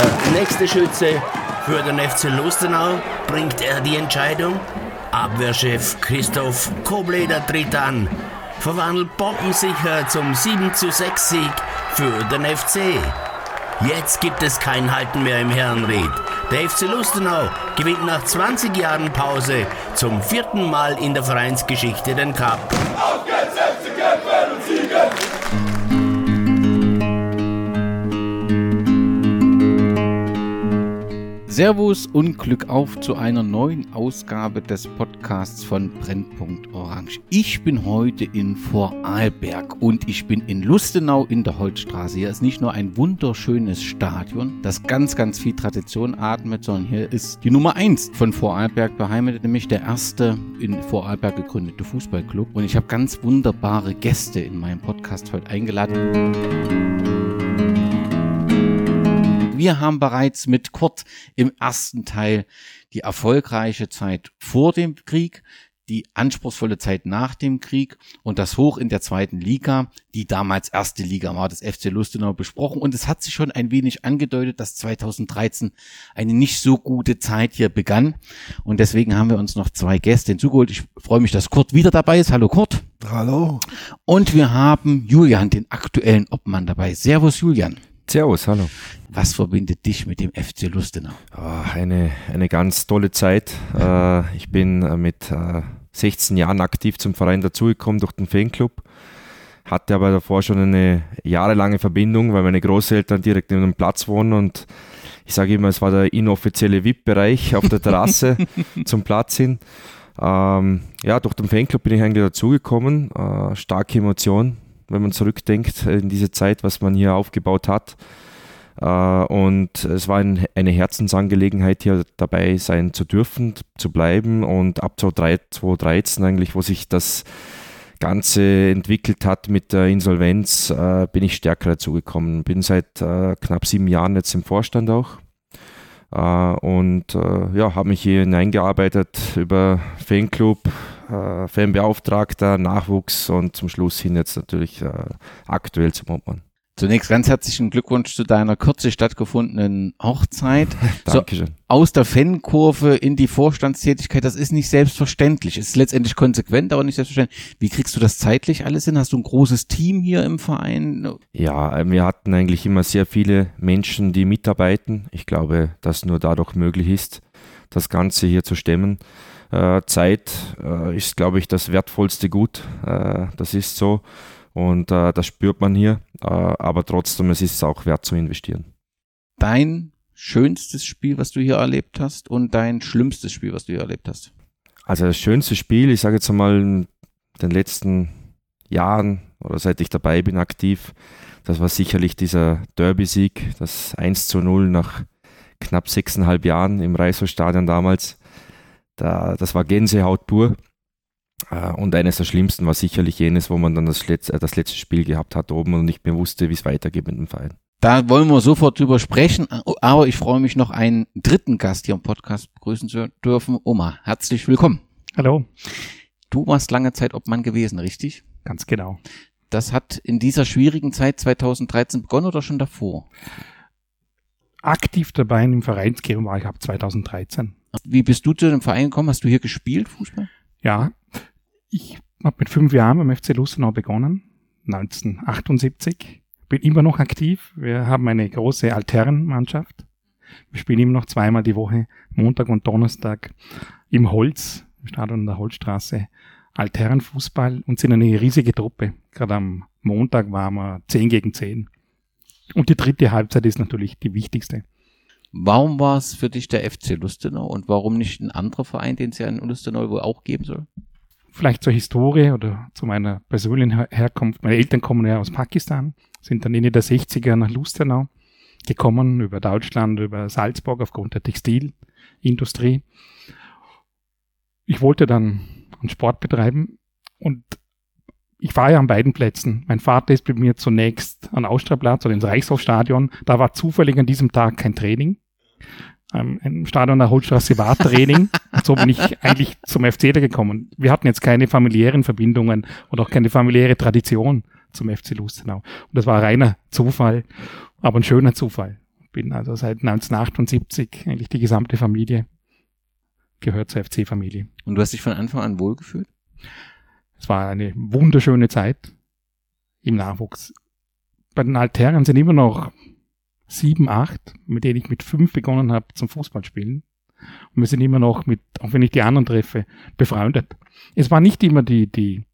der nächste Schütze für den FC Lustenau. Bringt er die Entscheidung? Abwehrchef Christoph Kobleder tritt an. Verwandelt bombensicher zum 7 zu 6 Sieg für den FC. Jetzt gibt es kein Halten mehr im Herrenried. Der FC Lustenau gewinnt nach 20 Jahren Pause zum vierten Mal in der Vereinsgeschichte den Cup. Servus und Glück auf zu einer neuen Ausgabe des Podcasts von Brennpunkt Orange. Ich bin heute in Vorarlberg und ich bin in Lustenau in der Holzstraße. Hier ist nicht nur ein wunderschönes Stadion, das ganz, ganz viel Tradition atmet, sondern hier ist die Nummer 1 von Vorarlberg beheimatet, nämlich der erste in Vorarlberg gegründete Fußballclub. Und ich habe ganz wunderbare Gäste in meinem Podcast heute eingeladen. Wir haben bereits mit Kurt im ersten Teil die erfolgreiche Zeit vor dem Krieg, die anspruchsvolle Zeit nach dem Krieg und das Hoch in der zweiten Liga, die damals erste Liga war, des FC Lustenau besprochen. Und es hat sich schon ein wenig angedeutet, dass 2013 eine nicht so gute Zeit hier begann. Und deswegen haben wir uns noch zwei Gäste hinzugeholt. Ich freue mich, dass Kurt wieder dabei ist. Hallo Kurt. Hallo. Und wir haben Julian, den aktuellen Obmann dabei. Servus Julian. Servus, hallo. Was verbindet dich mit dem FC Lustenau? Oh, eine, eine ganz tolle Zeit. Äh, ich bin äh, mit äh, 16 Jahren aktiv zum Verein dazugekommen durch den Fanclub. Hatte aber davor schon eine jahrelange Verbindung, weil meine Großeltern direkt neben dem Platz wohnen und ich sage immer, es war der inoffizielle VIP-Bereich auf der Terrasse zum Platz hin. Ähm, ja, durch den Fanclub bin ich eigentlich dazugekommen. Äh, starke Emotion, wenn man zurückdenkt in diese Zeit, was man hier aufgebaut hat. Äh, und es war ein, eine Herzensangelegenheit, hier dabei sein zu dürfen, zu bleiben. Und ab 2013 eigentlich, wo sich das Ganze entwickelt hat mit der Insolvenz, äh, bin ich stärker dazugekommen. Bin seit äh, knapp sieben Jahren jetzt im Vorstand auch. und ja, habe mich hier hineingearbeitet über Fanclub, äh, Fanbeauftragter, Nachwuchs und zum Schluss hin jetzt natürlich äh, aktuell zum Obmann. Zunächst ganz herzlichen Glückwunsch zu deiner kürzlich stattgefundenen Hochzeit. Dankeschön. So, aus der Fankurve in die Vorstandstätigkeit, das ist nicht selbstverständlich. Es ist letztendlich konsequent, aber nicht selbstverständlich. Wie kriegst du das zeitlich alles hin? Hast du ein großes Team hier im Verein? Ja, äh, wir hatten eigentlich immer sehr viele Menschen, die mitarbeiten. Ich glaube, dass nur dadurch möglich ist, das Ganze hier zu stemmen. Äh, Zeit äh, ist, glaube ich, das wertvollste Gut. Äh, das ist so. Und äh, das spürt man hier. Äh, aber trotzdem, es ist auch wert zu investieren. Dein schönstes Spiel, was du hier erlebt hast und dein schlimmstes Spiel, was du hier erlebt hast? Also das schönste Spiel, ich sage jetzt mal in den letzten Jahren oder seit ich dabei bin aktiv, das war sicherlich dieser Derby-Sieg, das 1 zu 0 nach knapp sechseinhalb Jahren im Reichshofstadion damals. Da, das war Gänsehaut pur. Äh, und eines der schlimmsten war sicherlich jenes, wo man dann das letzte, das letzte Spiel gehabt hat oben und nicht mehr wusste, wie es weitergeht mit dem Verein. Da wollen wir sofort drüber sprechen, aber ich freue mich noch einen dritten Gast hier im Podcast begrüßen zu dürfen. Oma, herzlich willkommen. Hallo. Du warst lange Zeit Obmann gewesen, richtig? Ganz genau. Das hat in dieser schwierigen Zeit 2013 begonnen oder schon davor? Aktiv dabei im Vereinsgeben war ich ab 2013. Wie bist du zu dem Verein gekommen? Hast du hier gespielt, Fußball? Ja, ich habe mit fünf Jahren beim FC Lustenau begonnen, 1978. Bin immer noch aktiv. Wir haben eine große Alternmannschaft. Wir spielen immer noch zweimal die Woche, Montag und Donnerstag im Holz, im Stadion der Holzstraße, Alternfußball und sind eine riesige Truppe. Gerade am Montag waren wir 10 gegen 10. Und die dritte Halbzeit ist natürlich die wichtigste. Warum war es für dich der FC Lustenau und warum nicht ein anderer Verein, den es ja in Lustenau wohl auch geben soll? Vielleicht zur Historie oder zu meiner persönlichen Her Herkunft. Meine Eltern kommen ja aus Pakistan, sind dann Ende der 60er nach Lustenau gekommen, über Deutschland, über Salzburg aufgrund der Textilindustrie. Ich wollte dann einen Sport betreiben und ich war ja an beiden Plätzen. Mein Vater ist bei mir zunächst an Ausstrahlplatz oder ins Reichshofstadion. Da war zufällig an diesem Tag kein Training. Ähm, Im Stadion der Holzstraße war Training. Und so bin ich eigentlich zum FC da gekommen. Wir hatten jetzt keine familiären Verbindungen und auch keine familiäre Tradition zum FC Lustenau. Und das war reiner Zufall, aber ein schöner Zufall. Bin also seit 1978 eigentlich die gesamte Familie gehört zur FC-Familie. Und du hast dich von Anfang an wohlgefühlt? Es war eine wunderschöne Zeit im Nachwuchs. Bei den Altherren sind immer noch sieben, acht, mit denen ich mit fünf begonnen habe zum Fußballspielen. Und wir sind immer noch mit, auch wenn ich die anderen treffe, befreundet. Es war nicht immer die, die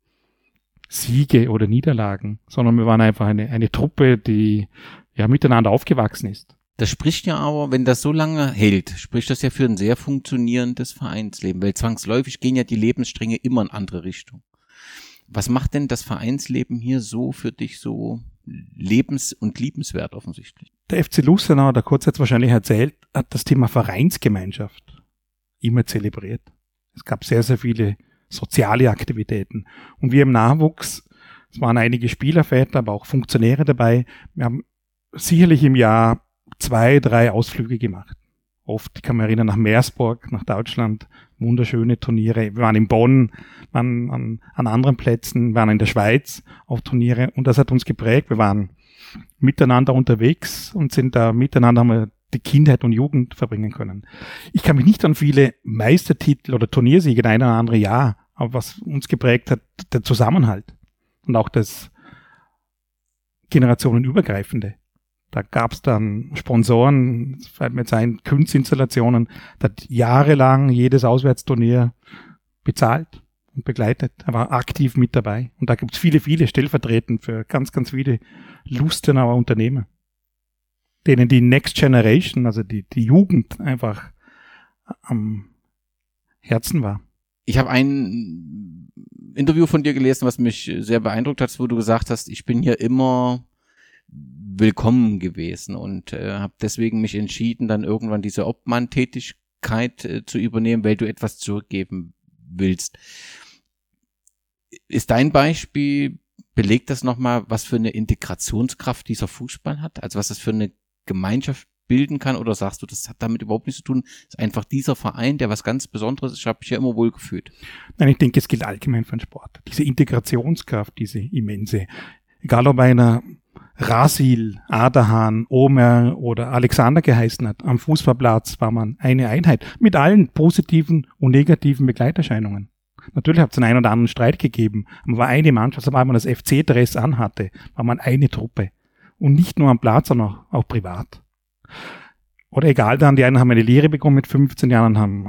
Siege oder Niederlagen, sondern wir waren einfach eine, eine Truppe, die ja miteinander aufgewachsen ist. Das spricht ja aber, wenn das so lange hält, spricht das ja für ein sehr funktionierendes Vereinsleben, weil zwangsläufig gehen ja die Lebensstränge immer in andere Richtung. Was macht denn das Vereinsleben hier so für dich so lebens- und liebenswert offensichtlich? Der FC Lustenau, der kurz jetzt wahrscheinlich erzählt, hat das Thema Vereinsgemeinschaft immer zelebriert. Es gab sehr, sehr viele soziale Aktivitäten. Und wir im Nachwuchs, es waren einige Spielerväter, aber auch Funktionäre dabei. Wir haben sicherlich im Jahr zwei, drei Ausflüge gemacht. Oft, ich kann mich erinnern, nach Meersburg, nach Deutschland, wunderschöne Turniere. Wir waren in Bonn, waren an, an anderen Plätzen, waren in der Schweiz auf Turniere und das hat uns geprägt. Wir waren miteinander unterwegs und sind da miteinander haben wir die Kindheit und Jugend verbringen können. Ich kann mich nicht an viele Meistertitel oder Turniersiege in ein oder andere Jahr, aber was uns geprägt hat, der Zusammenhalt und auch das generationenübergreifende. Da gab es dann Sponsoren, das fällt mir jetzt ein, Kunstinstallationen, da hat jahrelang jedes Auswärtsturnier bezahlt und begleitet. Er war aktiv mit dabei. Und da gibt es viele, viele stellvertretend für ganz, ganz viele Lustenauer Unternehmer, denen die Next Generation, also die, die Jugend einfach am Herzen war. Ich habe ein Interview von dir gelesen, was mich sehr beeindruckt hat, wo du gesagt hast, ich bin hier immer willkommen gewesen und äh, habe deswegen mich entschieden, dann irgendwann diese Obmann-Tätigkeit äh, zu übernehmen, weil du etwas zurückgeben willst. Ist dein Beispiel, belegt das nochmal, was für eine Integrationskraft dieser Fußball hat? Also was das für eine Gemeinschaft bilden kann? Oder sagst du, das hat damit überhaupt nichts zu tun? Ist einfach dieser Verein, der was ganz Besonderes ist, habe ich ja immer wohl gefühlt. Nein, ich denke, es gilt allgemein für den Sport. Diese Integrationskraft, diese immense. Egal ob einer Rasil, Aderhahn, Omer oder Alexander geheißen hat. Am Fußballplatz war man eine Einheit mit allen positiven und negativen Begleiterscheinungen. Natürlich hat es einen oder anderen Streit gegeben, aber war eine Mannschaft, sobald man das FC-Dress anhatte, war man eine Truppe. Und nicht nur am Platz, sondern auch privat. Oder egal dann, die einen haben eine Lehre bekommen mit 15 Jahren, haben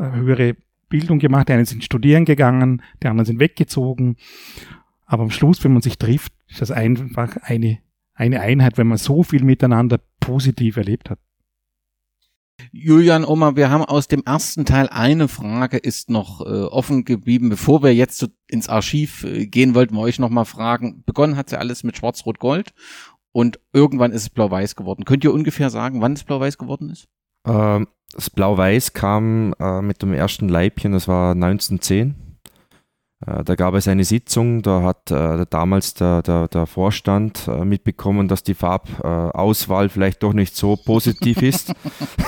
äh, höhere Bildung gemacht, die einen sind studieren gegangen, die anderen sind weggezogen. Aber am Schluss, wenn man sich trifft, ist das einfach eine, eine Einheit, wenn man so viel miteinander positiv erlebt hat. Julian Oma, wir haben aus dem ersten Teil eine Frage ist noch äh, offen geblieben. Bevor wir jetzt so ins Archiv äh, gehen, wollten wir euch noch mal fragen. Begonnen hat ja alles mit Schwarz-Rot-Gold und irgendwann ist es Blau-Weiß geworden. Könnt ihr ungefähr sagen, wann es Blau-Weiß geworden ist? Ähm, das Blau-Weiß kam äh, mit dem ersten Leibchen, das war 1910. Äh, da gab es eine Sitzung, da hat äh, damals der, der, der Vorstand äh, mitbekommen, dass die Farbauswahl vielleicht doch nicht so positiv ist.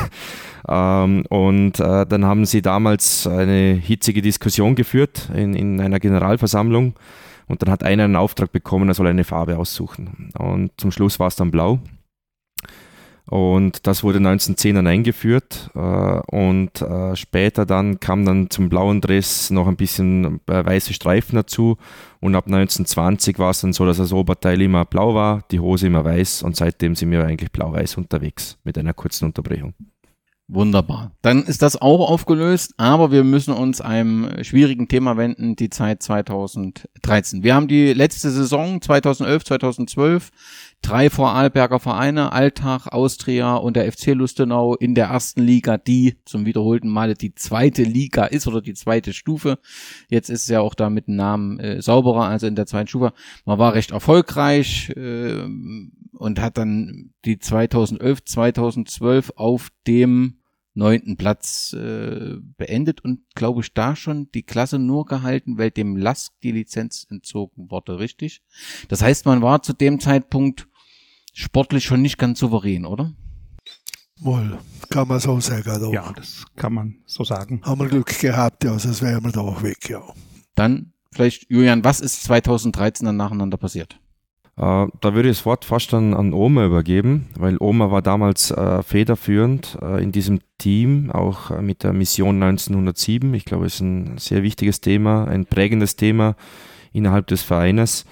ähm, und äh, dann haben sie damals eine hitzige Diskussion geführt in, in einer Generalversammlung. Und dann hat einer einen Auftrag bekommen, er soll eine Farbe aussuchen. Und zum Schluss war es dann blau. Und das wurde 1910 dann eingeführt äh, und äh, später dann kam dann zum blauen Dress noch ein bisschen äh, weiße Streifen dazu und ab 1920 war es dann so, dass das Oberteil immer blau war, die Hose immer weiß und seitdem sind wir eigentlich blau-weiß unterwegs mit einer kurzen Unterbrechung. Wunderbar. Dann ist das auch aufgelöst, aber wir müssen uns einem schwierigen Thema wenden, die Zeit 2013. Wir haben die letzte Saison 2011, 2012 drei Vorarlberger Vereine, Alltag, Austria und der FC Lustenau in der ersten Liga, die zum wiederholten Male die zweite Liga ist oder die zweite Stufe. Jetzt ist es ja auch da mit dem Namen äh, sauberer, also in der zweiten Stufe. Man war recht erfolgreich äh, und hat dann die 2011, 2012 auf dem neunten Platz äh, beendet und glaube ich da schon die Klasse nur gehalten, weil dem Lask die Lizenz entzogen wurde, richtig? Das heißt, man war zu dem Zeitpunkt sportlich schon nicht ganz souverän, oder? Wohl, kann man so sagen. Doch. Ja, das kann man so sagen. Haben wir Glück gehabt, ja, sonst wären wir da auch weg, ja. Dann vielleicht, Julian, was ist 2013 dann nacheinander passiert? Äh, da würde ich das Wort fast an, an Oma übergeben, weil Oma war damals äh, federführend äh, in diesem Team, auch äh, mit der Mission 1907. Ich glaube, es ist ein sehr wichtiges Thema, ein prägendes Thema innerhalb des Vereines,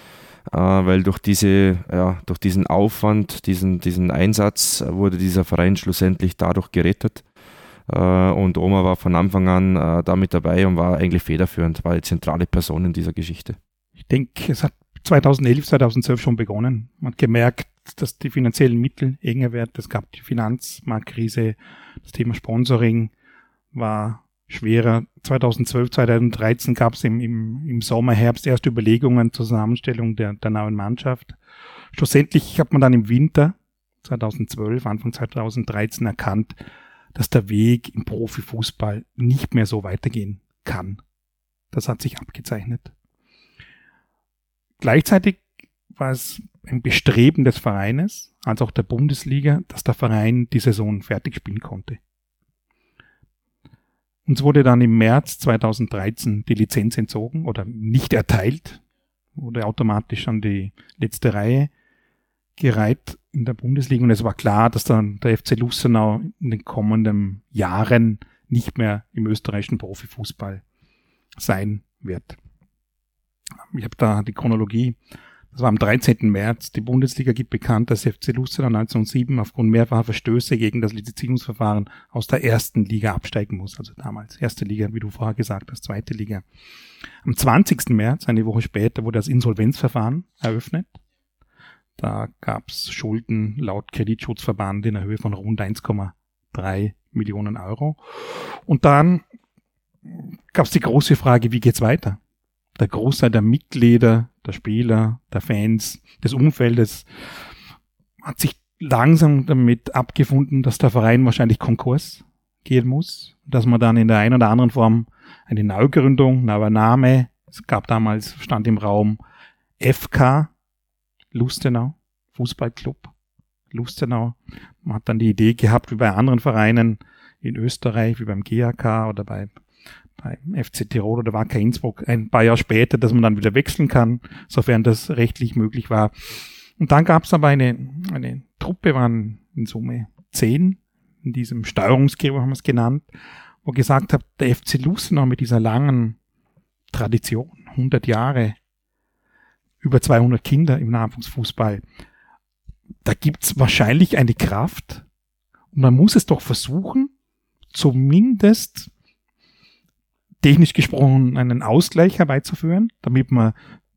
weil durch, diese, ja, durch diesen Aufwand, diesen, diesen Einsatz wurde dieser Verein schlussendlich dadurch gerettet. Äh, und Oma war von Anfang an da mit dabei und war eigentlich federführend, war die zentrale Person in dieser Geschichte. Ich denke, es hat 2011, 2012 schon begonnen. Man hat gemerkt, dass die finanziellen Mittel enger werden. Es gab die Finanzmarktkrise, das Thema Sponsoring war schwerer. 2012, 2013 gab es im, im, im Sommer, Herbst erste Überlegungen zur Zusammenstellung der, der neuen Mannschaft. Schlussendlich hat man dann im Winter 2012, Anfang 2013 erkannt, dass der Weg im Profifußball nicht mehr so weitergehen kann. Das hat sich abgezeichnet. Gleichzeitig war es ein Bestreben des Vereines, als auch der Bundesliga, dass der Verein die Saison fertig spielen konnte. Uns wurde dann im März 2013 die Lizenz entzogen oder nicht erteilt, wurde automatisch an die letzte Reihe gereiht in der Bundesliga. Und es war klar, dass dann der FC Lustenau in den kommenden Jahren nicht mehr im österreichischen Profifußball sein wird. Ich habe da die Chronologie, das war am 13. März. Die Bundesliga gibt bekannt, dass FC Lustenau 1907 aufgrund mehrfacher Verstöße gegen das Lizenzierungsverfahren aus der ersten Liga absteigen muss. Also damals erste Liga, wie du vorher gesagt hast, zweite Liga. Am 20. März, eine Woche später, wurde das Insolvenzverfahren eröffnet. Da gab es Schulden laut Kreditschutzverband in der Höhe von rund 1,3 Millionen Euro. Und dann gab es die große Frage, wie geht's weiter? Der Großteil der Mitglieder, der Spieler, der Fans, des Umfeldes hat sich langsam damit abgefunden, dass der Verein wahrscheinlich Konkurs gehen muss, dass man dann in der einen oder anderen Form eine Neugründung, neuer Name, es gab damals, stand im Raum FK Lustenau, Fußballclub Lustenau. Man hat dann die Idee gehabt, wie bei anderen Vereinen in Österreich, wie beim GAK oder bei beim FC Tirol oder Wacker Innsbruck ein paar Jahre später, dass man dann wieder wechseln kann, sofern das rechtlich möglich war. Und dann gab es aber eine, eine Truppe, waren in Summe zehn, in diesem Steuerungsgremium haben wir es genannt, wo gesagt hat, der FC Lustenau mit dieser langen Tradition, 100 Jahre, über 200 Kinder im Nachwuchsfußball, da gibt's wahrscheinlich eine Kraft und man muss es doch versuchen, zumindest technisch gesprochen einen Ausgleich herbeizuführen, damit man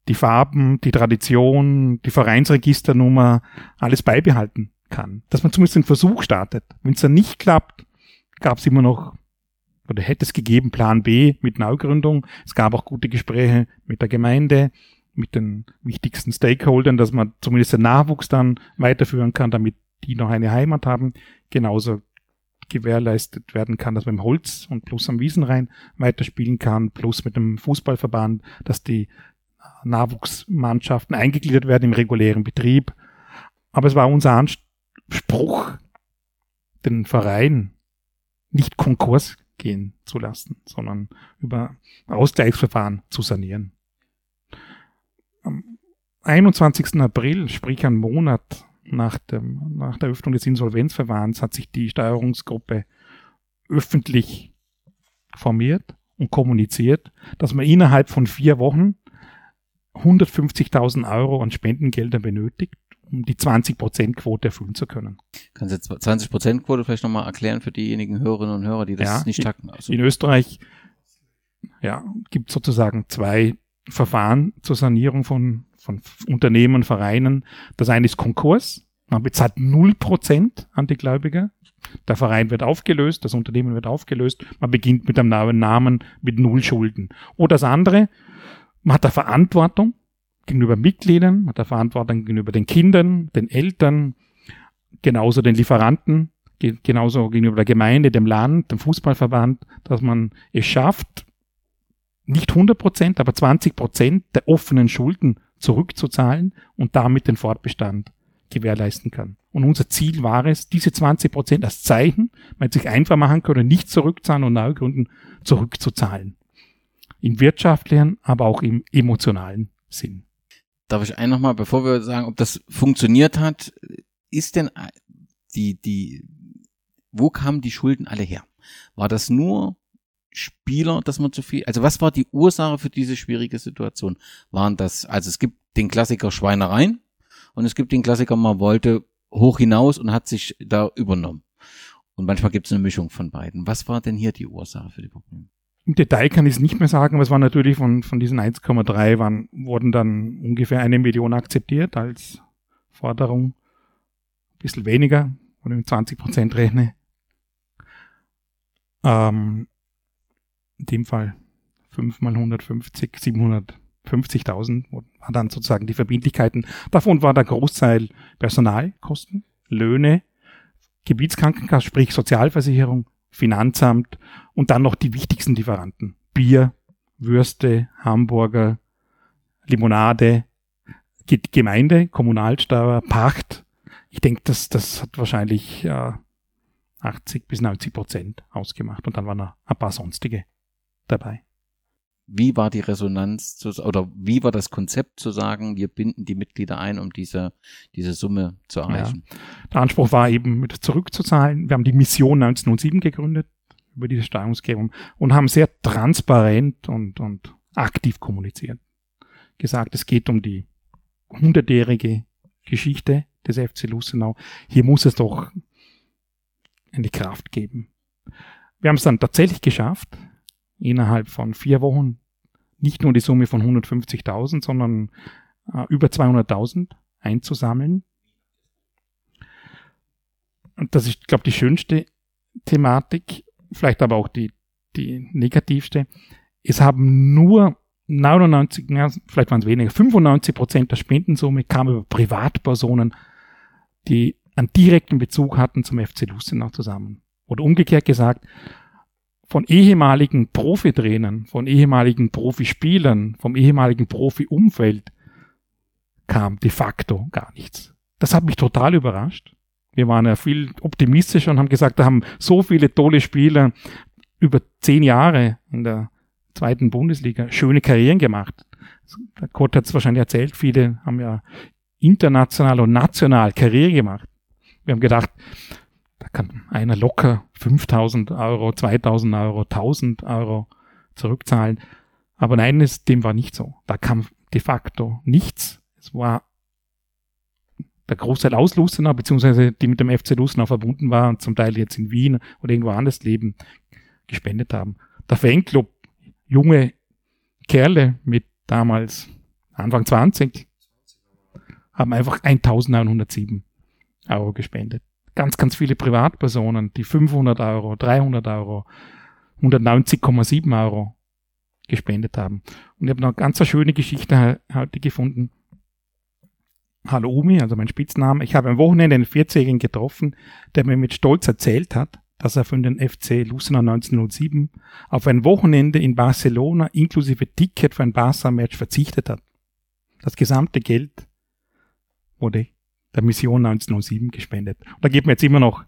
die Farben, die Tradition, die Vereinsregisternummer, alles beibehalten kann. Dass man zumindest den Versuch startet. Wenn es dann nicht klappt, gab es immer noch, oder hätte es gegeben, Plan B mit Neugründung. Es gab auch gute Gespräche mit der Gemeinde, mit den wichtigsten Stakeholdern, dass man zumindest den Nachwuchs dann weiterführen kann, damit die noch eine Heimat haben. Genauso gewährleistet werden kann, dass man im Holz und plus am Wiesenrhein weiterspielen kann, plus mit dem Fußballverband, dass die Nachwuchsmannschaften eingegliedert werden im regulären Betrieb. Aber es war unser Anspruch, den Verein nicht Konkurs gehen zu lassen, sondern über Ausgleichsverfahren zu sanieren. Am 21. April, sprich ein Monat nach, dem, nach der Öffnung des Insolvenzverfahrens hat sich die Steuerungsgruppe öffentlich formiert und kommuniziert, dass man innerhalb von vier Wochen 150.000 Euro an Spendengelder benötigt, um die 20%-Quote erfüllen zu können. Kannst du jetzt 20%-Quote vielleicht nochmal erklären für diejenigen Hörerinnen und Hörer, die das ja, nicht tacken? Also in Österreich ja, gibt sozusagen zwei Verfahren zur Sanierung von von Unternehmen, Vereinen. Das eine ist Konkurs. Man bezahlt 0% an die Gläubiger. Der Verein wird aufgelöst, das Unternehmen wird aufgelöst. Man beginnt mit einem Namen, mit null Schulden. Oder das andere, man hat da Verantwortung gegenüber Mitgliedern, man hat da Verantwortung gegenüber den Kindern, den Eltern, genauso den Lieferanten, genauso gegenüber der Gemeinde, dem Land, dem Fußballverband, dass man es schafft, nicht 100 Prozent, aber 20 Prozent der offenen Schulden zurückzuzahlen und damit den Fortbestand gewährleisten kann. Und unser Ziel war es, diese 20 Prozent als Zeichen, man sich einfach machen können, nicht zurückzahlen und neue Gründen zurückzuzahlen. Im wirtschaftlichen, aber auch im emotionalen Sinn. darf ich ein nochmal, bevor wir sagen, ob das funktioniert hat, ist denn die, die, wo kamen die Schulden alle her? War das nur Spieler, dass man zu viel, also was war die Ursache für diese schwierige Situation? Waren das, also es gibt den Klassiker Schweinereien und es gibt den Klassiker, man wollte hoch hinaus und hat sich da übernommen. Und manchmal gibt es eine Mischung von beiden. Was war denn hier die Ursache für die Probleme? Im Detail kann ich es nicht mehr sagen, aber es war natürlich von, von diesen 1,3 waren, wurden dann ungefähr eine Million akzeptiert als Forderung. Ein bisschen weniger, wenn ich mit 20 Prozent rechne. Ähm, in dem Fall 5 mal 150, 750.000 war dann sozusagen die Verbindlichkeiten. Davon war der Großteil Personalkosten, Löhne, Gebietskrankenkasse, sprich Sozialversicherung, Finanzamt und dann noch die wichtigsten Lieferanten. Bier, Würste, Hamburger, Limonade, Gemeinde, Kommunalsteuer, Pacht. Ich denke, das, das hat wahrscheinlich äh, 80 bis 90 Prozent ausgemacht und dann waren noch ein paar sonstige dabei. Wie war die Resonanz zu, oder wie war das Konzept zu sagen, wir binden die Mitglieder ein, um diese, diese Summe zu erreichen? Ja. Der Anspruch war eben, zurückzuzahlen. Wir haben die Mission 1907 gegründet über diese Steuerungsgebung und haben sehr transparent und, und aktiv kommuniziert. Gesagt, es geht um die hundertjährige Geschichte des FC Lustenau. Hier muss es doch eine Kraft geben. Wir haben es dann tatsächlich geschafft, innerhalb von vier Wochen nicht nur die Summe von 150.000, sondern äh, über 200.000 einzusammeln. Und das ist, glaube ich, die schönste Thematik, vielleicht aber auch die, die negativste. Es haben nur 99, ja, vielleicht waren es weniger, 95 Prozent der Spendensumme kam über Privatpersonen, die einen direkten Bezug hatten zum FC Lustenau zusammen. Oder umgekehrt gesagt, von ehemaligen Profitrainern, von ehemaligen Profispielern, vom ehemaligen Profi-Umfeld kam de facto gar nichts. Das hat mich total überrascht. Wir waren ja viel optimistischer und haben gesagt, da haben so viele tolle Spieler über zehn Jahre in der zweiten Bundesliga schöne Karrieren gemacht. Der Kurt hat es wahrscheinlich erzählt, viele haben ja international und national Karriere gemacht. Wir haben gedacht, da kann einer locker 5000 Euro, 2000 Euro, 1000 Euro zurückzahlen. Aber nein, es, dem war nicht so. Da kam de facto nichts. Es war der Großteil aus Lustenau, beziehungsweise die mit dem FC Lustenau verbunden waren zum Teil jetzt in Wien oder irgendwo anders leben, gespendet haben. Der Fanclub, junge Kerle mit damals Anfang 20, haben einfach 1907 Euro gespendet ganz, ganz viele Privatpersonen, die 500 Euro, 300 Euro, 190,7 Euro gespendet haben. Und ich habe noch eine ganz schöne Geschichte heute gefunden. Hallo Umi, also mein Spitzname. Ich habe am Wochenende einen 40-Jährigen getroffen, der mir mit Stolz erzählt hat, dass er für den FC Lucena 1907 auf ein Wochenende in Barcelona inklusive Ticket für ein Barca-Match verzichtet hat. Das gesamte Geld wurde der Mission 1907 gespendet. Und da geht mir jetzt immer noch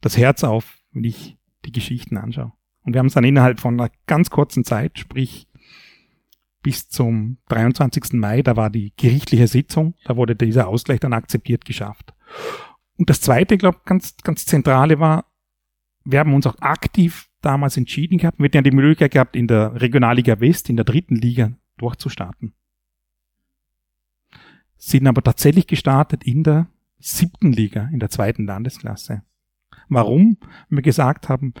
das Herz auf, wenn ich die Geschichten anschaue. Und wir haben es dann innerhalb von einer ganz kurzen Zeit, sprich bis zum 23. Mai, da war die gerichtliche Sitzung, da wurde dieser Ausgleich dann akzeptiert geschafft. Und das zweite, glaube ganz, ganz zentrale war, wir haben uns auch aktiv damals entschieden gehabt, wir hätten ja die Möglichkeit gehabt, in der Regionalliga West, in der dritten Liga durchzustarten sind aber tatsächlich gestartet in der siebten Liga, in der zweiten Landesklasse. Warum? Wir gesagt haben,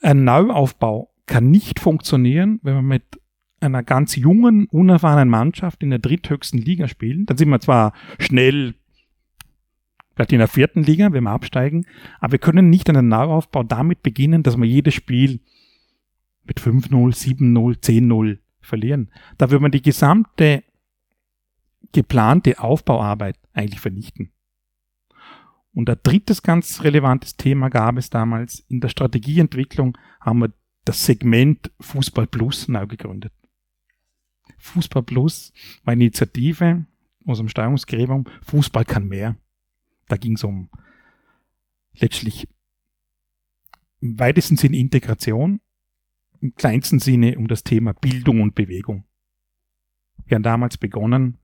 ein Neuaufbau kann nicht funktionieren, wenn wir mit einer ganz jungen, unerfahrenen Mannschaft in der dritthöchsten Liga spielen. Dann sind wir zwar schnell vielleicht in der vierten Liga, wenn wir absteigen, aber wir können nicht einen Neuaufbau damit beginnen, dass wir jedes Spiel mit 5-0, 7-0, 10-0 verlieren. Da würde man die gesamte geplante Aufbauarbeit eigentlich vernichten. Und ein drittes ganz relevantes Thema gab es damals. In der Strategieentwicklung haben wir das Segment Fußball Plus neu gegründet. Fußball Plus war eine Initiative aus dem Steuerungsgremium. Fußball kann mehr. Da ging es um letztlich im weitesten Sinne Integration, im kleinsten Sinne um das Thema Bildung und Bewegung. Wir haben damals begonnen,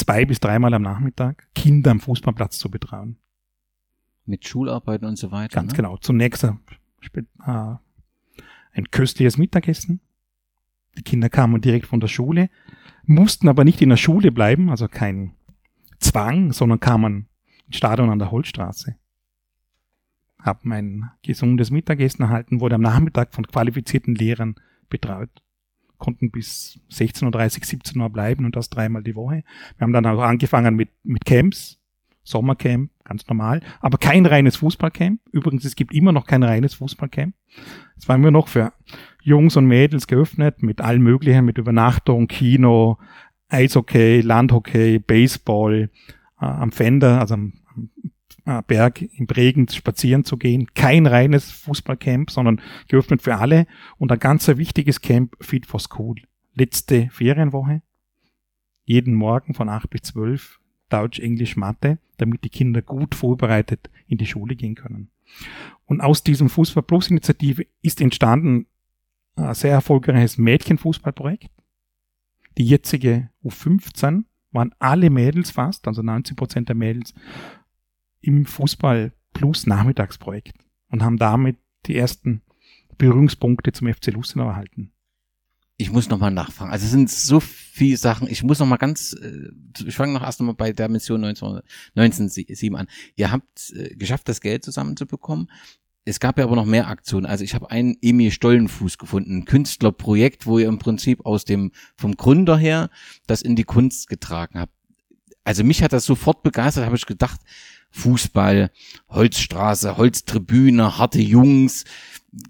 zwei bis dreimal am Nachmittag Kinder am Fußballplatz zu betreuen. Mit Schularbeiten und so weiter. Ganz ne? genau. Zunächst ein, äh, ein köstliches Mittagessen. Die Kinder kamen direkt von der Schule, mussten aber nicht in der Schule bleiben, also kein Zwang, sondern kamen ins Stadion an der Holzstraße. Haben ein gesundes Mittagessen erhalten, wurde am Nachmittag von qualifizierten Lehrern betreut. Konnten bis 16.30 17 Uhr bleiben und das dreimal die Woche. Wir haben dann auch angefangen mit, mit Camps, Sommercamp, ganz normal, aber kein reines Fußballcamp. Übrigens, es gibt immer noch kein reines Fußballcamp. Es war immer noch für Jungs und Mädels geöffnet mit allen möglichen, mit Übernachtung, Kino, Eishockey, Landhockey, Baseball, äh, am Fender, also am, Berg im Bregenz spazieren zu gehen. Kein reines Fußballcamp, sondern geöffnet für alle und ein ganz wichtiges Camp Fit for School. Letzte Ferienwoche. Jeden Morgen von 8 bis 12 Deutsch, Englisch, Mathe, damit die Kinder gut vorbereitet in die Schule gehen können. Und aus diesem Fußball Plus Initiative ist entstanden ein sehr erfolgreiches Mädchenfußballprojekt. Die jetzige U15 waren alle Mädels fast, also 90 Prozent der Mädels im Fußball Plus Nachmittagsprojekt und haben damit die ersten Berührungspunkte zum FC Lustenau erhalten. Ich muss nochmal nachfragen. Also es sind so viele Sachen. Ich muss nochmal ganz, äh, ich fange noch erst nochmal bei der Mission 19, 1907 an. Ihr habt äh, geschafft, das Geld zusammenzubekommen. Es gab ja aber noch mehr Aktionen. Also ich habe einen Emil Stollenfuß gefunden, ein Künstlerprojekt, wo ihr im Prinzip aus dem, vom Gründer her das in die Kunst getragen habt. Also mich hat das sofort begeistert, habe ich gedacht, Fußball, Holzstraße, Holztribüne, harte Jungs.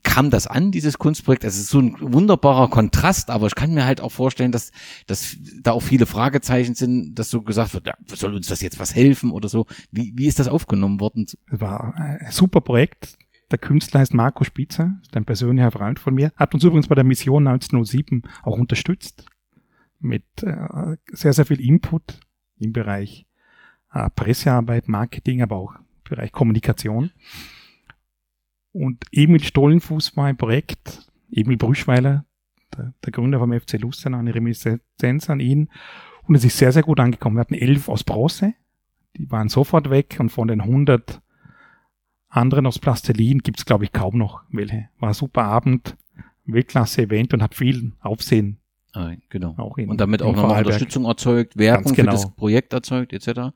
Kam das an, dieses Kunstprojekt? Es ist so ein wunderbarer Kontrast, aber ich kann mir halt auch vorstellen, dass, dass da auch viele Fragezeichen sind, dass so gesagt wird, ja, soll uns das jetzt was helfen oder so? Wie, wie ist das aufgenommen worden? Es war ein super Projekt. Der Künstler heißt Marco Spitzer, ist ein persönlicher Freund von mir, hat uns übrigens bei der Mission 1907 auch unterstützt mit äh, sehr, sehr viel Input im Bereich äh, Pressearbeit, Marketing, aber auch Bereich Kommunikation. Und Emil Stollenfuß war ein Projekt, Emil Brüschweiler, der, der Gründer vom FC Lustenau, eine Reminiszenz an ihn. Und es ist sehr, sehr gut angekommen. Wir hatten elf aus Bronze, die waren sofort weg und von den 100 anderen aus Plastilin gibt's glaube ich, kaum noch welche. War ein super Abend, Weltklasse-Event und hat viel Aufsehen genau. auch in Und damit auch nochmal. Unterstützung erzeugt, Werbung genau. für das Projekt erzeugt, etc.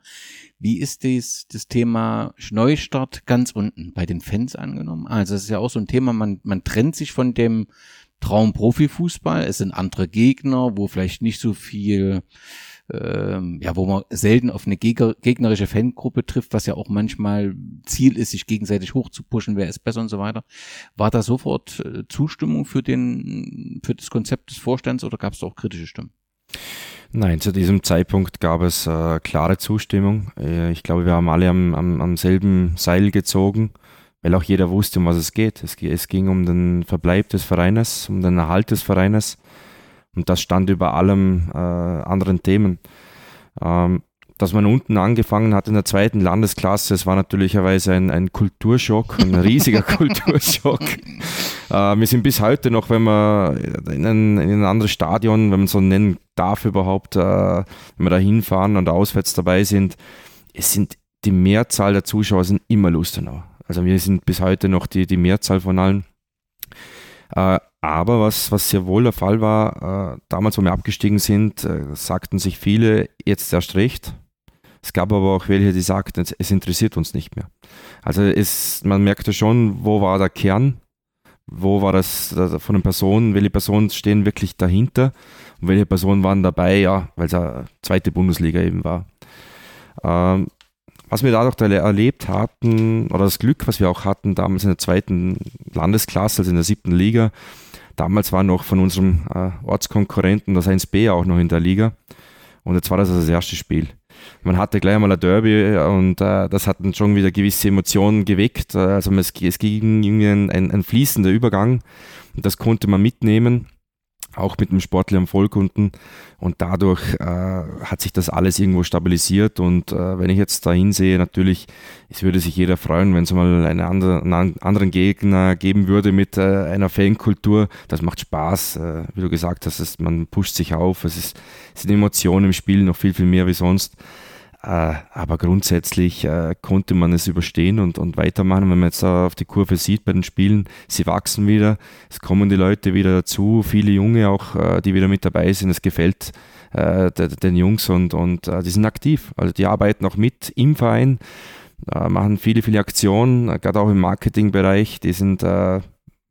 Wie ist dies, das Thema Neustart ganz unten bei den Fans angenommen? Also es ist ja auch so ein Thema, man, man trennt sich von dem Traum Profifußball. Es sind andere Gegner, wo vielleicht nicht so viel, ähm, ja, wo man selten auf eine Gegner, gegnerische Fangruppe trifft, was ja auch manchmal Ziel ist, sich gegenseitig hochzupuschen, wer ist besser und so weiter. War da sofort äh, Zustimmung für den, für das Konzept des Vorstands oder gab es auch kritische Stimmen? Nein, zu diesem Zeitpunkt gab es äh, klare Zustimmung. Äh, ich glaube, wir haben alle am, am, am selben Seil gezogen, weil auch jeder wusste, um was es geht. Es, es ging um den Verbleib des Vereines, um den Erhalt des Vereines und das stand über allem äh, anderen Themen. Ähm, dass man unten angefangen hat in der zweiten Landesklasse, es war natürlicherweise ein, ein Kulturschock, ein riesiger Kulturschock. Äh, wir sind bis heute noch, wenn wir in ein, in ein anderes Stadion, wenn man so nennen darf überhaupt, äh, wenn wir da hinfahren und auswärts dabei sind, es sind die Mehrzahl der Zuschauer sind immer Lustenau. Also wir sind bis heute noch die, die Mehrzahl von allen. Äh, aber was, was sehr wohl der Fall war, äh, damals, wo wir abgestiegen sind, äh, sagten sich viele, jetzt erst recht. Es gab aber auch welche, die sagten, es, es interessiert uns nicht mehr. Also es, man merkte schon, wo war der Kern, wo war das das von den Personen, welche Personen stehen wirklich dahinter und welche Personen waren dabei, ja, weil es eine zweite Bundesliga eben war. Ähm, was wir dadurch erle- erlebt hatten, oder das Glück, was wir auch hatten, damals in der zweiten Landesklasse, also in der siebten Liga, damals war noch von unserem äh, Ortskonkurrenten das 1B auch noch in der Liga. Und jetzt war das also das erste Spiel. Man hatte gleich einmal ein Derby und äh, das hat dann schon wieder gewisse Emotionen geweckt. Äh, Also es, es ging irgendwie ein, ein, ein fließender Übergang und das konnte man mitnehmen. Auch mit dem sportlichen Erfolg unten. Und dadurch äh, hat sich das alles irgendwo stabilisiert. Und äh, wenn ich jetzt da hinsehe, natürlich, es würde sich jeder freuen, wenn es mal einen, andere, einen anderen Gegner geben würde mit äh, einer Fankultur. Das macht Spaß. Äh, wie du gesagt hast, man pusht sich auf. Es, ist, es sind Emotionen im Spiel noch viel, viel mehr wie sonst. Äh, aber grundsätzlich äh, konnte man es überstehen und, und weitermachen. Wenn man jetzt auf die Kurve sieht bei den Spielen, sie wachsen wieder, es kommen die Leute wieder dazu, viele Junge auch, äh, die wieder mit dabei sind. Es gefällt den Jungs und, und die sind aktiv. Also die arbeiten auch mit im Verein, machen viele, viele Aktionen, gerade auch im Marketingbereich. Die sind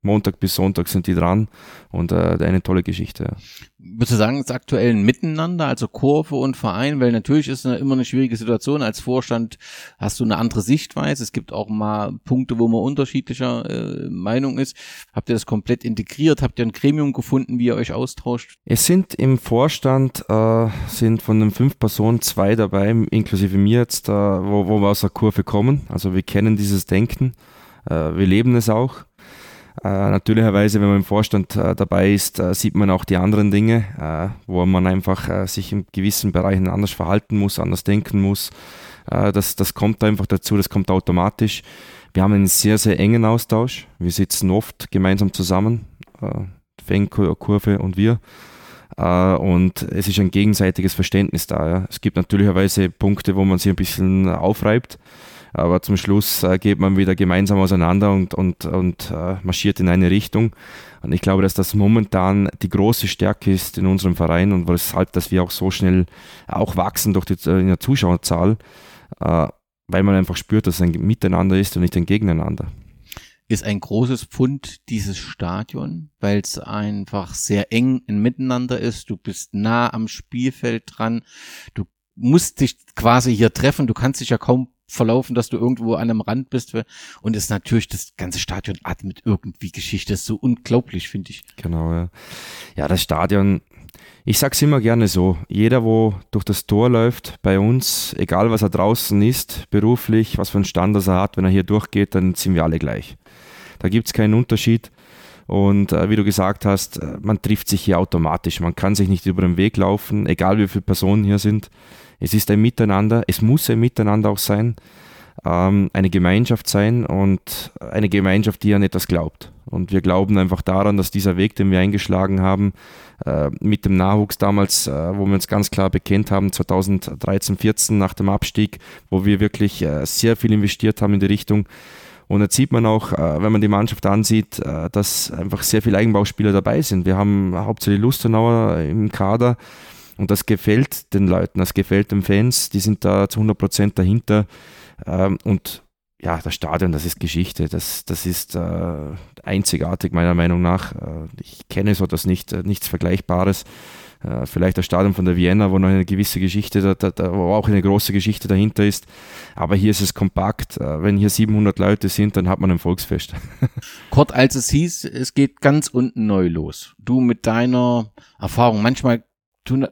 Montag bis Sonntag sind die dran und äh, eine tolle Geschichte. Ja. Würdest du sagen, es ist aktuell ein Miteinander, also Kurve und Verein, weil natürlich ist es immer eine schwierige Situation. Als Vorstand hast du eine andere Sichtweise. Es gibt auch mal Punkte, wo man unterschiedlicher äh, Meinung ist. Habt ihr das komplett integriert? Habt ihr ein Gremium gefunden, wie ihr euch austauscht? Es sind im Vorstand äh, sind von den fünf Personen zwei dabei, inklusive mir jetzt, äh, wo, wo wir aus der Kurve kommen. Also wir kennen dieses Denken, äh, wir leben es auch. Äh, natürlicherweise, wenn man im Vorstand äh, dabei ist, äh, sieht man auch die anderen Dinge, wo man einfach sich in gewissen Bereichen anders verhalten muss, anders denken muss. Das, das kommt einfach dazu, das kommt automatisch. Wir haben einen sehr, sehr engen Austausch. Wir sitzen oft gemeinsam zusammen, Fangkurve und wir. und es ist ein gegenseitiges Verständnis da. Es gibt natürlicherweise Punkte, wo man sich ein bisschen aufreibt aber zum Schluss äh, geht man wieder gemeinsam auseinander und, und, und äh, marschiert in eine Richtung. Und ich glaube, dass das momentan die große Stärke ist in unserem Verein und weshalb, dass wir auch so schnell auch wachsen durch die in der Zuschauerzahl, äh, weil man einfach spürt, dass es ein Miteinander ist und nicht ein Gegeneinander ist ein großes Pfund dieses Stadion, weil es einfach sehr eng in Miteinander ist. Du bist nah am Spielfeld dran. Du musst dich quasi hier treffen. Du kannst dich ja kaum verlaufen, dass du irgendwo an einem Rand bist. Und ist natürlich das ganze Stadion atmet irgendwie Geschichte. Das ist so unglaublich, finde ich. Genau, ja. Ja, das Stadion, ich sag's immer gerne so, jeder, wo durch das Tor läuft, bei uns, egal was er draußen ist, beruflich, was für einen Stand er hat, wenn er hier durchgeht, dann sind wir alle gleich. Da gibt's keinen Unterschied. Und äh, wie du gesagt hast, äh, man trifft sich hier automatisch. Man kann sich nicht über den Weg laufen, egal wie viele Personen hier sind. Es ist ein Miteinander, es muss ein Miteinander auch sein, ähm, eine Gemeinschaft sein und eine Gemeinschaft, die an etwas glaubt. Und wir glauben einfach daran, dass dieser Weg, den wir eingeschlagen haben, äh, mit dem Nachwuchs damals, äh, wo wir uns ganz klar bekennt haben, 2013, 14 nach dem Abstieg, wo wir wirklich äh, sehr viel investiert haben in die Richtung, und jetzt sieht man auch, äh, wenn man die Mannschaft ansieht, äh, dass einfach sehr viele Eigenbauspieler dabei sind. Wir haben hauptsächlich Lustenauer im Kader, und das gefällt den Leuten, das gefällt den Fans, die sind da zu 100 Prozent dahinter. Ähm, und ja, das Stadion, das ist Geschichte, das, das ist äh, einzigartig meiner Meinung nach. Äh, ich kenne so das nicht, äh, nichts Vergleichbares. Vielleicht das Stadion von der Vienna, wo noch eine gewisse Geschichte, da, da, wo auch eine große Geschichte dahinter ist. Aber hier ist es kompakt. Wenn hier 700 Leute sind, dann hat man ein Volksfest. Kurt, als es hieß, es geht ganz unten neu los. Du mit deiner Erfahrung, manchmal tun,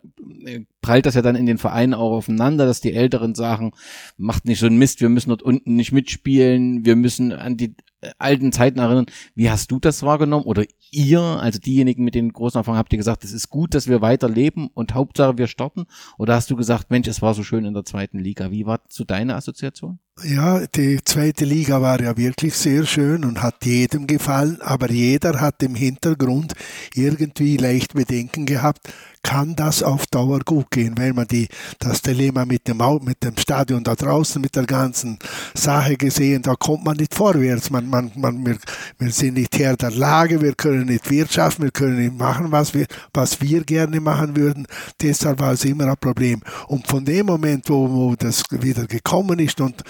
äh, prallt das ja dann in den Vereinen auch aufeinander, dass die Älteren sagen, macht nicht so einen Mist, wir müssen dort unten nicht mitspielen, wir müssen an die äh, alten Zeiten erinnern. Wie hast du das wahrgenommen? Oder ihr, also diejenigen mit den großen Erfahrungen, habt ihr gesagt, es ist gut, dass wir weiter leben und Hauptsache wir starten? Oder hast du gesagt, Mensch, es war so schön in der zweiten Liga? Wie war zu deine Assoziation? Ja, die zweite Liga war ja wirklich sehr schön und hat jedem gefallen, aber jeder hat im Hintergrund irgendwie leicht Bedenken gehabt, kann das auf Dauer gut gehen, weil man die, das Dilemma mit dem, mit dem Stadion da draußen, mit der ganzen Sache gesehen, da kommt man nicht vorwärts. Man, man, man, wir, wir sind nicht Herr der Lage, wir können nicht wirtschaften, wir können nicht machen, was wir, was wir gerne machen würden. Deshalb war es immer ein Problem. Und von dem Moment, wo, wo das wieder gekommen ist und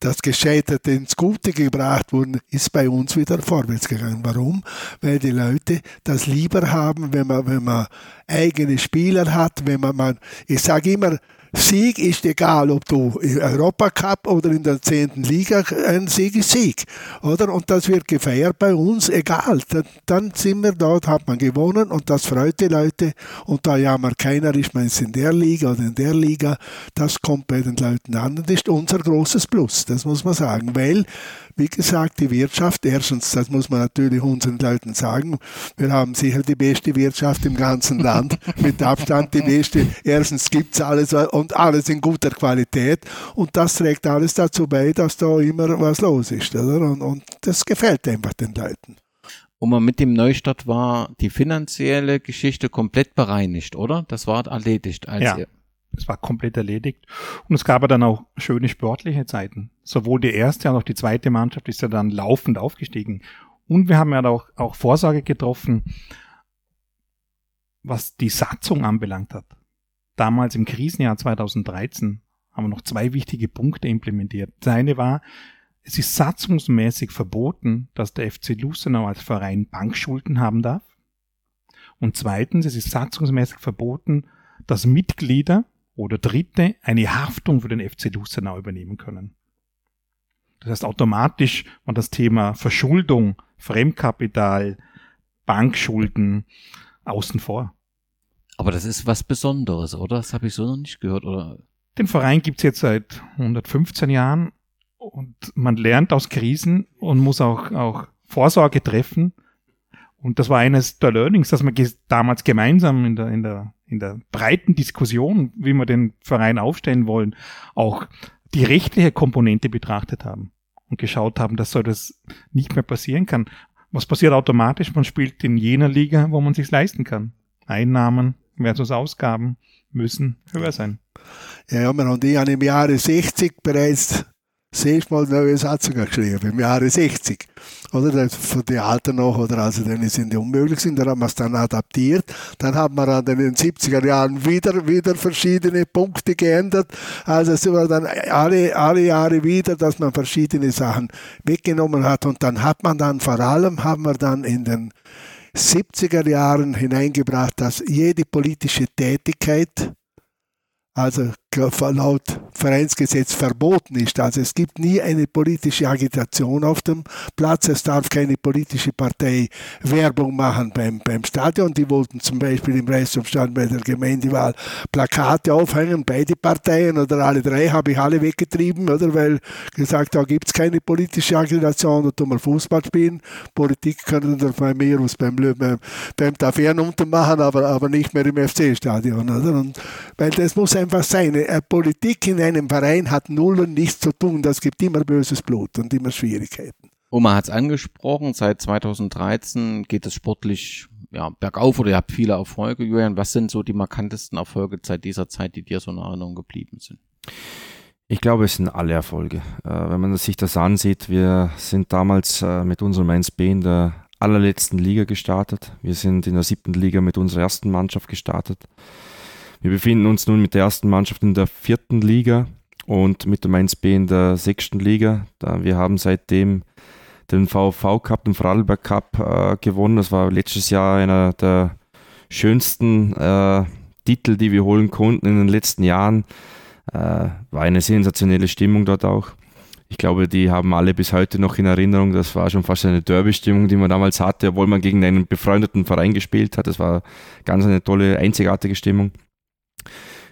das Gescheiterte ins Gute gebracht wurde, ist bei uns wieder vorwärts gegangen. Warum? Weil die Leute das lieber haben, wenn man, wenn man eigene Spieler hat, wenn man, man ich sage immer, Sieg ist egal, ob du im Europacup oder in der zehnten Liga, ein Sieg ist Sieg, oder? Und das wird gefeiert bei uns, egal. Dann, dann sind wir dort, hat man gewonnen und das freut die Leute und da jammert keiner, ist man jetzt in der Liga oder in der Liga, das kommt bei den Leuten an und ist unser großes Plus, das muss man sagen, weil wie gesagt, die Wirtschaft, erstens, das muss man natürlich unseren Leuten sagen, wir haben sicher die beste Wirtschaft im ganzen Land, mit Abstand die beste. Erstens gibt es alles und alles in guter Qualität und das trägt alles dazu bei, dass da immer was los ist. Oder? Und, und das gefällt einfach den Leuten. Und man mit dem Neustart war die finanzielle Geschichte komplett bereinigt, oder? Das war erledigt. Als ja. Es war komplett erledigt. Und es gab ja dann auch schöne sportliche Zeiten. Sowohl die erste als auch die zweite Mannschaft ist ja dann laufend aufgestiegen. Und wir haben ja auch, auch Vorsorge getroffen, was die Satzung anbelangt hat. Damals im Krisenjahr 2013 haben wir noch zwei wichtige Punkte implementiert. Das eine war, es ist satzungsmäßig verboten, dass der FC Lustenau als Verein Bankschulden haben darf. Und zweitens, es ist satzungsmäßig verboten, dass Mitglieder oder Dritte eine Haftung für den FC Lustenau übernehmen können. Das heißt, automatisch war das Thema Verschuldung, Fremdkapital, Bankschulden außen vor. Aber das ist was Besonderes, oder? Das habe ich so noch nicht gehört, oder? Den Verein gibt's jetzt seit 115 Jahren und man lernt aus Krisen und muss auch, auch Vorsorge treffen. Und das war eines der Learnings, dass wir damals gemeinsam in der, in der in der breiten Diskussion, wie wir den Verein aufstellen wollen, auch die rechtliche Komponente betrachtet haben und geschaut haben, dass so das nicht mehr passieren kann. Was passiert automatisch? Man spielt in jener Liga, wo man sich leisten kann. Einnahmen versus Ausgaben müssen höher sein. Ja, ja, wir haben die im Jahre 60 bereits sechsmal neue Satzungen geschrieben, im Jahre 60. Oder von den Alten noch, oder also dann sind die unmöglich sind, dann haben wir es dann adaptiert. Dann haben wir dann in den 70er Jahren wieder, wieder verschiedene Punkte geändert. Also es war dann alle, alle Jahre wieder, dass man verschiedene Sachen weggenommen hat. Und dann hat man dann vor allem, haben wir dann in den 70er Jahren hineingebracht, dass jede politische Tätigkeit also laut Vereinsgesetz verboten ist. Also es gibt nie eine politische Agitation auf dem Platz. Es darf keine politische Partei Werbung machen beim, beim Stadion. Die wollten zum Beispiel im Reichsumstand bei der Gemeindewahl Plakate aufhängen, beide Parteien oder alle drei habe ich alle weggetrieben, oder? Weil gesagt, da gibt es keine politische Agitation, da tun wir Fußball spielen. Politik können wir bei mir beim, beim, beim Tavern unten machen, aber, aber nicht mehr im FC-Stadion. Und, weil das muss einfach sein. Eine Politik in einem Verein hat null und nichts zu tun. Das gibt immer böses Blut und immer Schwierigkeiten. Oma hat es angesprochen, seit 2013 geht es sportlich ja, bergauf oder ihr habt viele Erfolge. Julian, was sind so die markantesten Erfolge seit dieser Zeit, die dir so in Erinnerung geblieben sind? Ich glaube, es sind alle Erfolge. Äh, wenn man sich das ansieht, wir sind damals äh, mit unserem 1B in der allerletzten Liga gestartet. Wir sind in der siebten Liga mit unserer ersten Mannschaft gestartet. Wir befinden uns nun mit der ersten Mannschaft in der vierten Liga und mit dem 1B in der sechsten Liga. Wir haben seitdem den VV Cup, den Vorarlberg Cup äh, gewonnen. Das war letztes Jahr einer der schönsten äh, Titel, die wir holen konnten in den letzten Jahren. Äh, war eine sensationelle Stimmung dort auch. Ich glaube, die haben alle bis heute noch in Erinnerung. Das war schon fast eine Derby-Stimmung, die man damals hatte, obwohl man gegen einen befreundeten Verein gespielt hat. Das war ganz eine tolle, einzigartige Stimmung.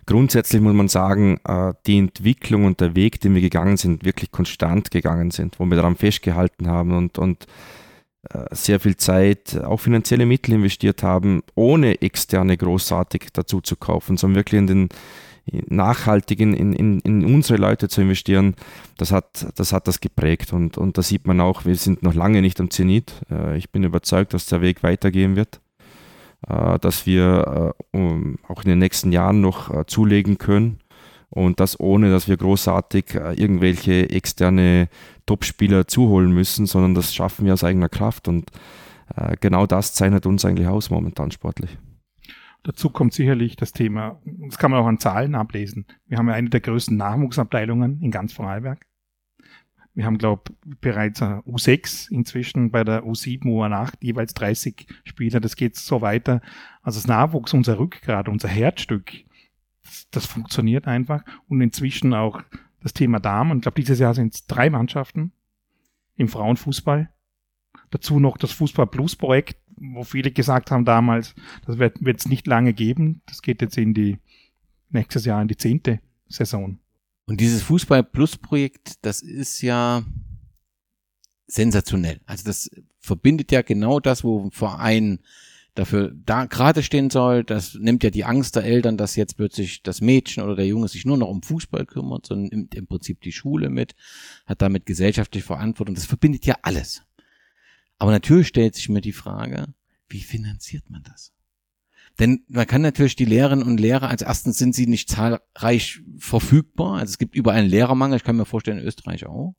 Grundsätzlich muss man sagen, äh, die Entwicklung und der Weg, den wir gegangen sind, wirklich konstant gegangen sind, wo wir daran festgehalten haben und, und äh, sehr viel Zeit, auch finanzielle Mittel investiert haben, ohne externe großartig dazu zu kaufen, sondern wirklich in den nachhaltig in, in, in unsere Leute zu investieren, das hat das, hat das geprägt. Und, und da sieht man auch, wir sind noch lange nicht am Zenit. Äh, ich bin überzeugt, dass der Weg weitergehen wird. Äh, dass wir äh, auch in den nächsten Jahren noch äh, zulegen können. Und das ohne, dass wir großartig irgendwelche externe Topspieler zuholen müssen, sondern das schaffen wir aus eigener Kraft. Und genau das zeichnet uns eigentlich aus momentan sportlich. Dazu kommt sicherlich das Thema, das kann man auch an Zahlen ablesen. Wir haben ja eine der größten Nachwuchsabteilungen in ganz Vorarlberg. Wir haben, glaube bereits U6 inzwischen bei der U7, U8 jeweils 30 Spieler. Das geht so weiter. Also das Nachwuchs, unser Rückgrat, unser Herzstück, das, das funktioniert einfach. Und inzwischen auch das Thema Damen. Ich glaube, dieses Jahr sind es drei Mannschaften im Frauenfußball. Dazu noch das Fußball Plus Projekt, wo viele gesagt haben damals, das wird es nicht lange geben. Das geht jetzt in die nächstes Jahr in die zehnte Saison. Und dieses Fußball Plus Projekt, das ist ja sensationell. Also das verbindet ja genau das, wo ein Verein dafür da gerade stehen soll. Das nimmt ja die Angst der Eltern, dass jetzt plötzlich das Mädchen oder der Junge sich nur noch um Fußball kümmert, sondern nimmt im Prinzip die Schule mit, hat damit gesellschaftliche Verantwortung. Das verbindet ja alles. Aber natürlich stellt sich mir die Frage, wie finanziert man das? Denn man kann natürlich die Lehrerinnen und Lehrer, als erstens sind sie nicht zahlreich verfügbar. Also es gibt überall einen Lehrermangel, ich kann mir vorstellen, in Österreich auch.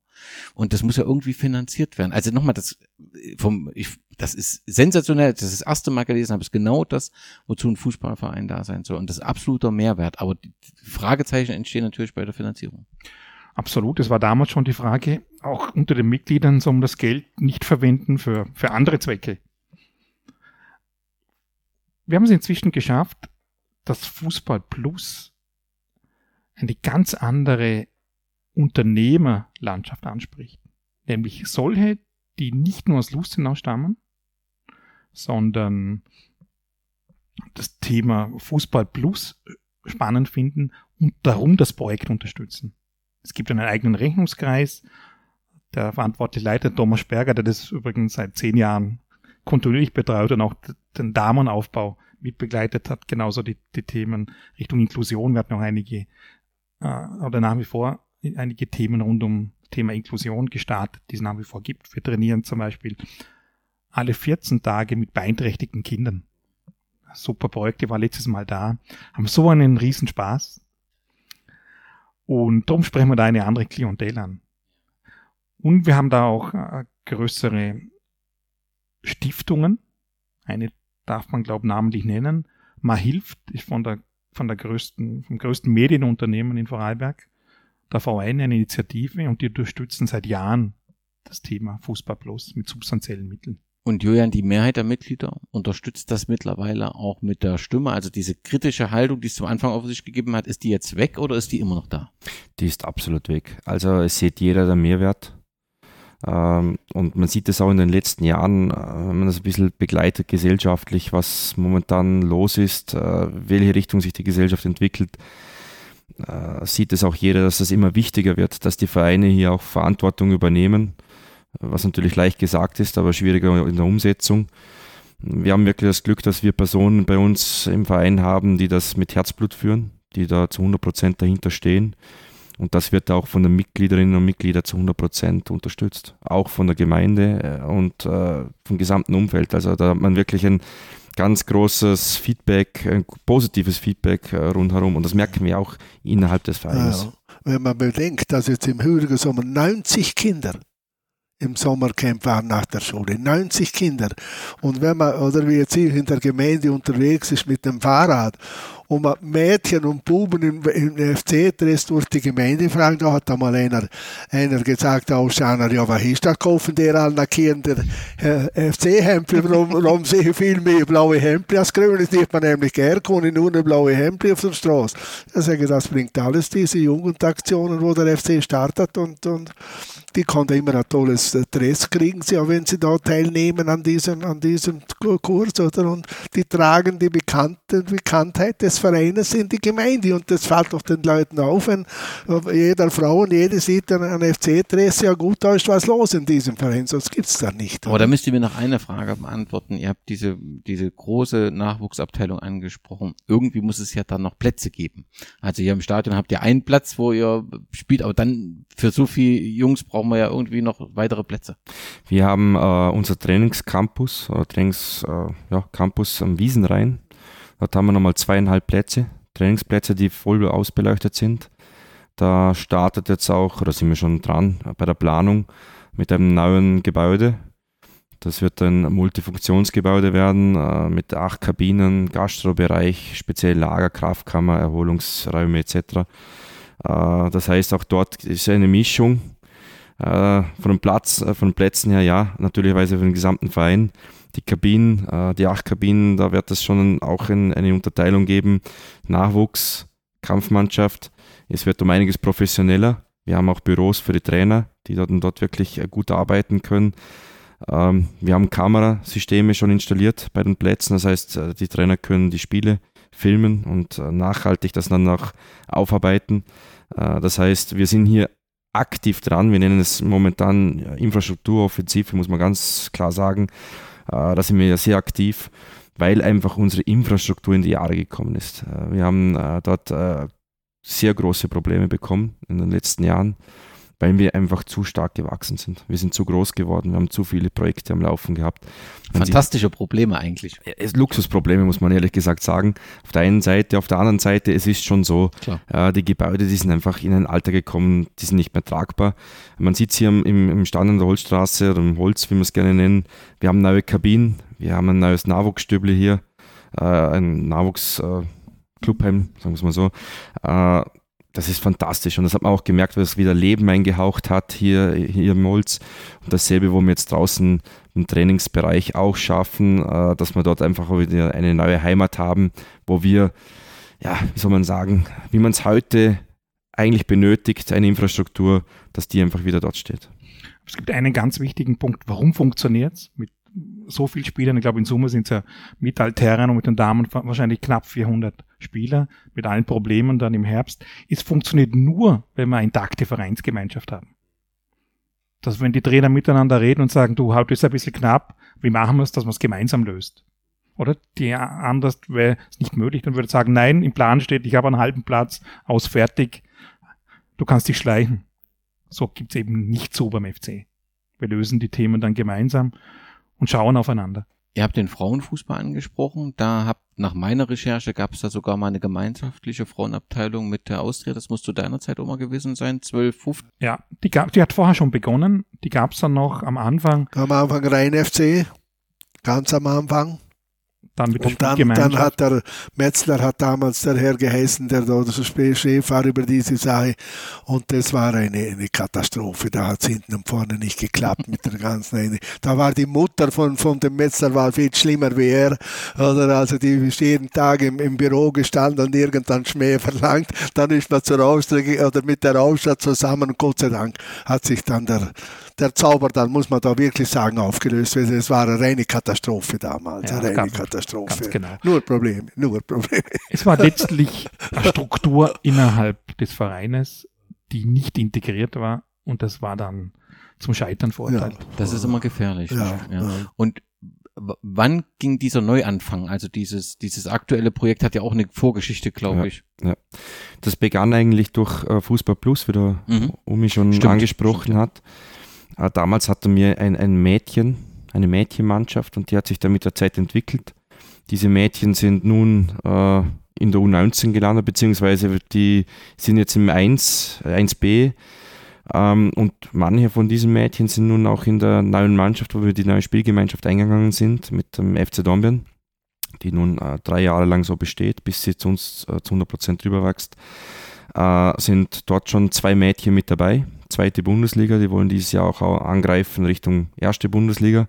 Und das muss ja irgendwie finanziert werden. Also nochmal, das vom, ich, das ist sensationell. Das ist das erste Mal gelesen habe, ist genau das, wozu ein Fußballverein da sein soll. Und das ist absoluter Mehrwert. Aber die Fragezeichen entstehen natürlich bei der Finanzierung. Absolut. Es war damals schon die Frage, auch unter den Mitgliedern, soll man das Geld nicht verwenden für, für andere Zwecke. Wir haben es inzwischen geschafft, dass Fußball Plus eine ganz andere Unternehmerlandschaft anspricht. Nämlich solche, die nicht nur aus Lustenau stammen, sondern das Thema Fußball Plus spannend finden und darum das Projekt unterstützen. Es gibt einen eigenen Rechnungskreis. Der verantwortliche Leiter Thomas Berger, der das übrigens seit zehn Jahren kontinuierlich betreut und auch den Damenaufbau mitbegleitet hat, genauso die, die Themen Richtung Inklusion. Wir hatten noch einige äh, oder nach wie vor einige Themen rund um Thema Inklusion gestartet, die es nach wie vor gibt. Wir trainieren zum Beispiel alle 14 Tage mit beeinträchtigten Kindern. Super Projekte, war letztes Mal da, haben so einen Riesenspaß. Und darum sprechen wir da eine andere Klientel an. Und wir haben da auch äh, größere Stiftungen. Eine darf man, glaube ich, namentlich nennen. Ma hilft, ist von der, von der größten, vom größten Medienunternehmen in Vorarlberg. Der Verein eine Initiative und die unterstützen seit Jahren das Thema Fußball Plus mit substanziellen Mitteln. Und Julian, die Mehrheit der Mitglieder unterstützt das mittlerweile auch mit der Stimme. Also diese kritische Haltung, die es zum Anfang auf sich gegeben hat, ist die jetzt weg oder ist die immer noch da? Die ist absolut weg. Also es sieht jeder der Mehrwert. Ähm, und man sieht es auch in den letzten Jahren, äh, wenn man das ein bisschen begleitet gesellschaftlich, was momentan los ist, äh, welche Richtung sich die Gesellschaft entwickelt, äh, sieht es auch jeder, dass es immer wichtiger wird, dass die Vereine hier auch Verantwortung übernehmen, was natürlich leicht gesagt ist, aber schwieriger in der Umsetzung. Wir haben wirklich das Glück, dass wir Personen bei uns im Verein haben, die das mit Herzblut führen, die da zu 100 Prozent dahinter stehen und das wird auch von den Mitgliederinnen und Mitgliedern zu 100 Prozent unterstützt. Auch von der Gemeinde äh, und äh, vom gesamten Umfeld. Also da hat man wirklich ein ganz großes Feedback, ein positives Feedback äh, rundherum. Und das merken wir auch innerhalb des Vereins. Ja, wenn man bedenkt, dass jetzt im Hürger Sommer 90 Kinder im Sommercamp waren nach der Schule. 90 Kinder. Und wenn man, oder wie jetzt hier in der Gemeinde unterwegs ist mit dem Fahrrad und man Mädchen und Buben im, im FC-Dress durch die Gemeinde fragen, da hat einmal einer, einer gesagt, Ausschauer, ja, was ist das, kaufen der allen Kinder äh, FC-Hemden, warum, warum sehe ich viel mehr blaue Hemden als grüne, das nicht man nämlich gern, kann nur eine blaue Hemden auf der Straße. Ich sage, das bringt alles diese Jugendaktionen, wo der FC startet und, und die konnten immer ein tolles Dress kriegen, sie, auch wenn sie da teilnehmen an diesem, an diesem Kurs, oder? Und die tragen die Bekannte, Bekanntheit des Vereines in die Gemeinde. Und das fällt doch den Leuten auf, wenn jeder Frau und jede sieht an einem FC-Dress, ja gut, da ist was los in diesem Verein, sonst gibt es da nicht. Oder? Aber da müsst ihr mir noch eine Frage beantworten. Ihr habt diese, diese große Nachwuchsabteilung angesprochen. Irgendwie muss es ja dann noch Plätze geben. Also hier im Stadion habt ihr einen Platz, wo ihr spielt, aber dann für so viele Jungs brauchen wir ja irgendwie noch weitere Plätze. Wir haben äh, unser Trainingscampus, oder Trainings, äh, ja, Campus am Wiesenrhein Dort haben wir nochmal zweieinhalb Plätze, Trainingsplätze, die voll ausbeleuchtet sind. Da startet jetzt auch, oder sind wir schon dran, bei der Planung mit einem neuen Gebäude. Das wird ein Multifunktionsgebäude werden äh, mit acht Kabinen, Gastrobereich, speziell Lager, Kraftkammer, Erholungsräume etc. Äh, das heißt, auch dort ist eine Mischung äh, von dem Platz, äh, von den Plätzen her, ja, natürlicherweise für den gesamten Verein die Kabinen, äh, die acht Kabinen, da wird es schon auch in, eine Unterteilung geben. Nachwuchs, Kampfmannschaft. Es wird um einiges professioneller. Wir haben auch Büros für die Trainer, die dort, dort wirklich äh, gut arbeiten können. Ähm, wir haben Kamerasysteme schon installiert bei den Plätzen. Das heißt, äh, die Trainer können die Spiele filmen und äh, nachhaltig das dann auch aufarbeiten. Das heißt, wir sind hier aktiv dran. Wir nennen es momentan Infrastrukturoffensive, muss man ganz klar sagen. Da sind wir ja sehr aktiv, weil einfach unsere Infrastruktur in die Jahre gekommen ist. Wir haben dort sehr große Probleme bekommen in den letzten Jahren weil wir einfach zu stark gewachsen sind. Wir sind zu groß geworden, wir haben zu viele Projekte am Laufen gehabt. Wenn Fantastische Sie, Probleme eigentlich. Es, Luxusprobleme, muss man ehrlich gesagt sagen. Auf der einen Seite, auf der anderen Seite, es ist schon so, äh, die Gebäude, die sind einfach in ein Alter gekommen, die sind nicht mehr tragbar. Man sieht es hier im, im Stand an der Holzstraße oder im Holz, wie wir es gerne nennen. Wir haben neue Kabinen, wir haben ein neues Nachwuchsstüble hier, äh, ein Nachwuchs- äh, Clubheim, sagen wir es mal so. Äh, das ist fantastisch und das hat man auch gemerkt, weil es wieder Leben eingehaucht hat hier, hier im Molz. Und dasselbe, wo wir jetzt draußen im Trainingsbereich auch schaffen, äh, dass wir dort einfach wieder eine neue Heimat haben, wo wir, ja, wie soll man sagen, wie man es heute eigentlich benötigt, eine Infrastruktur, dass die einfach wieder dort steht. Es gibt einen ganz wichtigen Punkt, warum funktioniert es mit so vielen Spielern? Ich glaube, in Summe sind es ja mit Altherren und mit den Damen wahrscheinlich knapp 400 Spieler mit allen Problemen dann im Herbst. Es funktioniert nur, wenn wir eine intakte Vereinsgemeinschaft haben. Dass wenn die Trainer miteinander reden und sagen, du, heute ist ein bisschen knapp, wie machen wir es, dass man es gemeinsam löst? Oder die anders wäre es nicht möglich, dann würde ich sagen, nein, im Plan steht, ich habe einen halben Platz, aus fertig, du kannst dich schleichen. So gibt es eben nicht so beim FC. Wir lösen die Themen dann gemeinsam und schauen aufeinander. Ihr habt den Frauenfußball angesprochen. Da habt nach meiner Recherche gab es da sogar mal eine gemeinschaftliche Frauenabteilung mit der Austria. Das muss zu deiner Zeit auch mal gewesen sein, 12, 15. Ja, die, gab, die hat vorher schon begonnen. Die gab es dann noch am Anfang. Am Anfang rein FC, ganz am Anfang dann der und dann, dann hat der Metzler hat damals der Herr geheißen, der da so Chef war über diese Sache und das war eine, eine Katastrophe. Da hat es hinten und vorne nicht geklappt mit der ganzen. Eine. Da war die Mutter von, von dem Metzler war viel schlimmer wie er. Oder also die ist jeden Tag im, im Büro gestanden und irgendwann Schmäh verlangt. Dann ist man zur Austria oder mit der Ausstatt zusammen und Gott sei Dank hat sich dann der der Zauber dann, muss man da wirklich sagen, aufgelöst wird. Es war eine reine Katastrophe damals. Ja, eine reine Katastrophe. Genau. Nur Probleme, nur Probleme. Es war letztlich eine Struktur innerhalb des Vereines, die nicht integriert war und das war dann zum Scheitern verurteilt. Ja. Das ist immer gefährlich. Ja, ja. Und wann ging dieser Neuanfang? Also dieses, dieses aktuelle Projekt hat ja auch eine Vorgeschichte, glaube ja, ich. Ja. Das begann eigentlich durch äh, Fußball Plus, wie der mhm. Umi schon stimmt, angesprochen stimmt. hat. Äh, damals hatten wir ein, ein Mädchen, eine Mädchenmannschaft und die hat sich dann mit der Zeit entwickelt. Diese Mädchen sind nun äh, in der U19 gelandet, beziehungsweise die sind jetzt im 1, 1b. Ähm, und manche von diesen Mädchen sind nun auch in der neuen Mannschaft, wo wir die neue Spielgemeinschaft eingegangen sind, mit dem FC Dornbirn, die nun äh, drei Jahre lang so besteht, bis sie zu uns äh, zu 100 Prozent drüber wächst. Äh, sind dort schon zwei Mädchen mit dabei, zweite Bundesliga, die wollen dieses Jahr auch angreifen Richtung erste Bundesliga.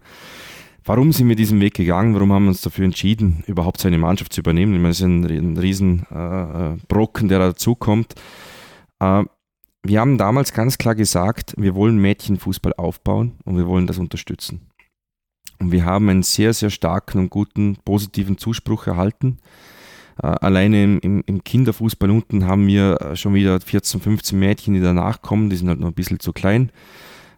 Warum sind wir diesen Weg gegangen? Warum haben wir uns dafür entschieden, überhaupt so eine Mannschaft zu übernehmen? Ich meine, es ist ein, ein riesen äh, Brocken, der dazukommt. Äh, wir haben damals ganz klar gesagt, wir wollen Mädchenfußball aufbauen und wir wollen das unterstützen. Und wir haben einen sehr, sehr starken und guten positiven Zuspruch erhalten. Äh, alleine im, im, Kinderfußball unten haben wir äh, schon wieder 14, 15 Mädchen, die danach kommen, die sind halt noch ein bisschen zu klein.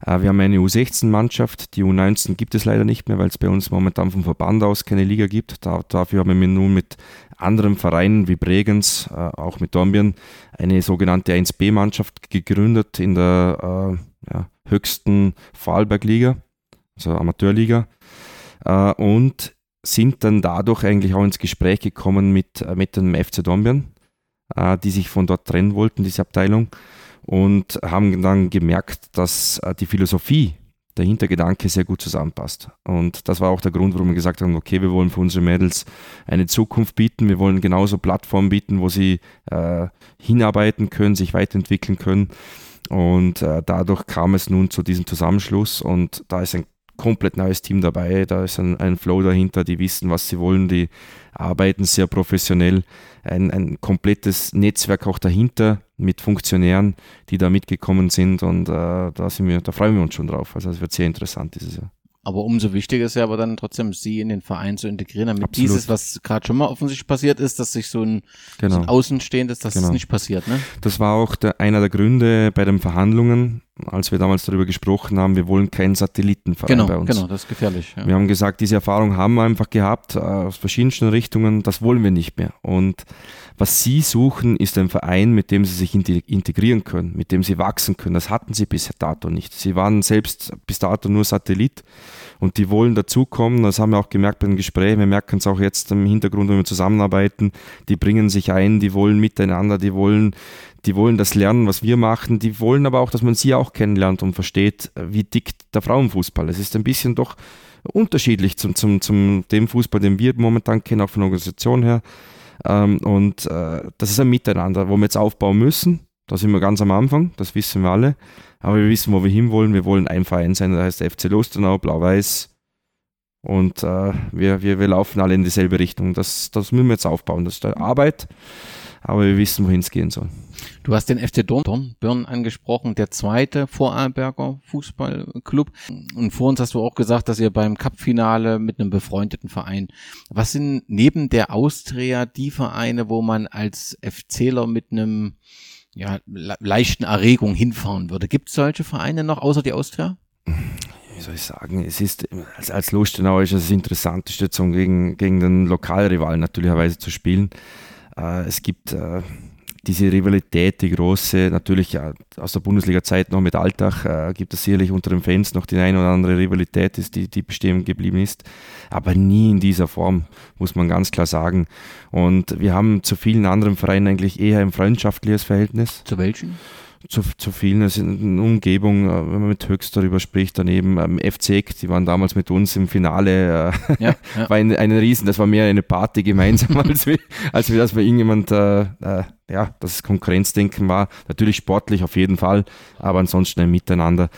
Äh, wir haben eine U16-Mannschaft, die U19 gibt es leider nicht mehr, weil es bei uns momentan vom Verband aus keine Liga gibt. Da, dafür haben wir nun mit anderen Vereinen wie Bregenz, auch mit Dornbirn, eine sogenannte 1B-Mannschaft gegründet in der äh, ja, höchsten Vorarlberg-Liga, also Amateurliga. Und sind dann dadurch eigentlich auch ins Gespräch gekommen mit, äh, mit dem FC Dornbirn, äh, die sich von dort trennen wollten, diese Abteilung, und haben dann gemerkt, dass äh, die Philosophie, der Hintergedanke sehr gut zusammenpasst. Und das war auch der Grund, warum wir gesagt haben, okay, wir wollen für unsere Mädels eine Zukunft bieten, wir wollen genauso Plattformen bieten, wo sie äh, hinarbeiten können, sich weiterentwickeln können. Und äh, dadurch kam es nun zu diesem Zusammenschluss und da ist ein komplett neues Team dabei. Da ist ein, ein Flow dahinter, die wissen, was sie wollen, die arbeiten sehr professionell. Ein, ein komplettes Netzwerk auch dahinter mit Funktionären, die da mitgekommen sind und äh, da, sind wir, da freuen wir uns schon drauf. Also es wird sehr interessant dieses Jahr. Aber umso wichtiger ist ja aber dann trotzdem, sie in den Verein zu integrieren, damit Absolut. dieses, was gerade schon mal offensichtlich passiert ist, dass sich so ein, Genau. so ein Außenstehendes, dass Genau. das nicht passiert, ne? Das war auch der, einer der Gründe bei den Verhandlungen, als wir damals darüber gesprochen haben, wir wollen keinen Satellitenverein Genau, bei uns. genau, das ist gefährlich. Ja. Wir haben gesagt, diese Erfahrung haben wir einfach gehabt, äh, aus verschiedensten Richtungen, das wollen wir nicht mehr. Und was Sie suchen, ist ein Verein, mit dem Sie sich inte- integrieren können, mit dem Sie wachsen können. Das hatten Sie bis dato nicht. Sie waren selbst bis dato nur Satellit und die wollen dazukommen. Das haben wir auch gemerkt bei den Gesprächen. Wir merken es auch jetzt im Hintergrund, wenn wir zusammenarbeiten. Die bringen sich ein, die wollen miteinander, die wollen, die wollen das lernen, was wir machen. Die wollen aber auch, dass man sie auch kennenlernt und versteht, wie dick der Frauenfußball ist. Es ist ein bisschen doch unterschiedlich zum, zum, zum dem Fußball, den wir momentan kennen, auch von der Organisation her. Ähm, und äh, das ist ein Miteinander, wo wir jetzt aufbauen müssen. Da sind wir ganz am Anfang, das wissen wir alle. Aber wir wissen, wo wir hinwollen. Wir wollen ein Verein sein, der heißt FC Lustenau, Blau-Weiß. Und äh, wir, wir, wir laufen alle in dieselbe Richtung. Das, das müssen wir jetzt aufbauen. Das ist Arbeit, aber wir wissen, wohin es gehen soll. Du hast den FC Dorn, Dornbirn angesprochen, der zweite Vorarlberger Fußballclub. Und vor uns hast du auch gesagt, dass ihr beim Cup-Finale mit einem befreundeten Verein. Was sind neben der Austria die Vereine, wo man als FCler mit einem ja, le leichten Erregung hinfahren würde? Gibt es solche Vereine noch außer die Austria? wie soll ich sagen, es ist, als, als Lustenau ist es das Interessanteste, zum gegen, gegen den Lokalrivalen natürlicherweise zu spielen. Äh, es gibt äh, diese Rivalität, die große, natürlich ja, aus der Bundesliga-Zeit noch mit Alltag, äh, gibt es sicherlich unter den Fans noch die eine oder andere Rivalität, die, die bestehen geblieben ist, aber nie in dieser Form, muss man ganz klar sagen. Und wir haben zu vielen anderen Vereinen eigentlich eher ein freundschaftliches Verhältnis Zu welchen? Zu, zu vielen. Es ist eine Umgebung, äh, wenn man mit Höchst darüber spricht, daneben ähm, FC, die waren damals mit uns im Finale, äh, Ja, ja. war ein, ein Riesen, das war mehr eine Party gemeinsam, als wir, als wir das bei irgendjemand, äh, äh, ja, das Konkurrenzdenken war. Natürlich sportlich auf jeden Fall, aber ansonsten ein Miteinander.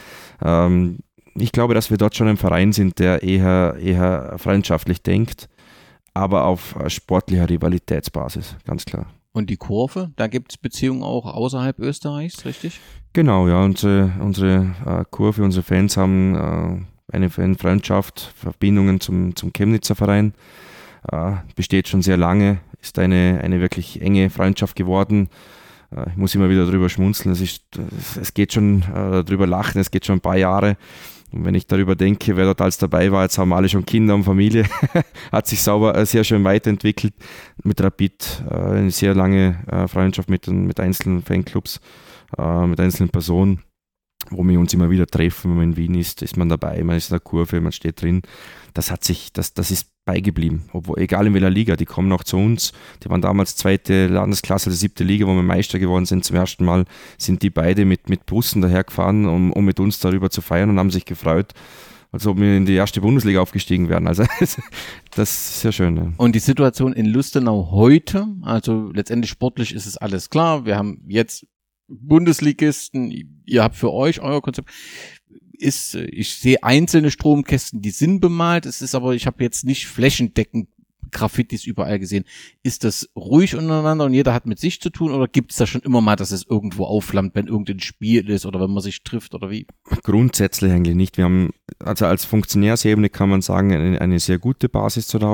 Ähm, ich glaube, dass wir dort schon ein Verein sind, der eher, eher freundschaftlich denkt, aber auf äh, sportlicher Rivalitätsbasis, ganz klar. Und die Kurve, da gibt es Beziehungen auch außerhalb Österreichs, richtig? Genau, ja, unsere, unsere äh, Kurve, unsere Fans haben äh, eine Fanfreundschaft, Verbindungen zum, zum Chemnitzer Verein. Äh, besteht schon sehr lange, ist eine, eine wirklich enge Freundschaft geworden. Äh, ich muss immer wieder drüber schmunzeln, es, ist, es geht schon äh, drüber lachen, es geht schon ein paar Jahre. Und wenn ich darüber denke, wer dort alles dabei war, jetzt haben alle schon Kinder und Familie, hat sich sauber äh, sehr schön weiterentwickelt. Mit Rapid äh, eine sehr lange äh, Freundschaft mit, mit einzelnen Fanclubs, mit einzelnen Personen, wo wir uns immer wieder treffen. Wenn man in Wien ist, ist man dabei, man ist in der Kurve, man steht drin. Das hat sich, das, das ist beigeblieben. Obwohl, egal in welcher Liga, die kommen auch zu uns. Die waren damals zweite Landesklasse, die siebte Liga, wo wir Meister geworden sind. Zum ersten Mal sind die beide mit, mit Bussen dahergefahren, um, um mit uns darüber zu feiern und haben sich gefreut, als ob wir in die erste Bundesliga aufgestiegen wären. Also das ist sehr schön. Ja. Und die Situation in Lustenau heute, also letztendlich sportlich ist es alles klar. Wir haben jetzt Bundesligisten, ihr habt für euch euer Konzept. Ist, äh, ich sehe einzelne Stromkästen, die sind bemalt. Es ist aber, ich habe jetzt nicht flächendeckend Graffitis überall gesehen. Ist das ruhig untereinander und jeder hat mit sich zu tun oder gibt es da schon immer mal, dass es irgendwo aufflammt, wenn irgendein Spiel ist oder wenn man sich trifft oder wie? Grundsätzlich eigentlich nicht. Wir haben, also als Funktionärsebene kann man sagen, eine, eine sehr gute Basis zu der.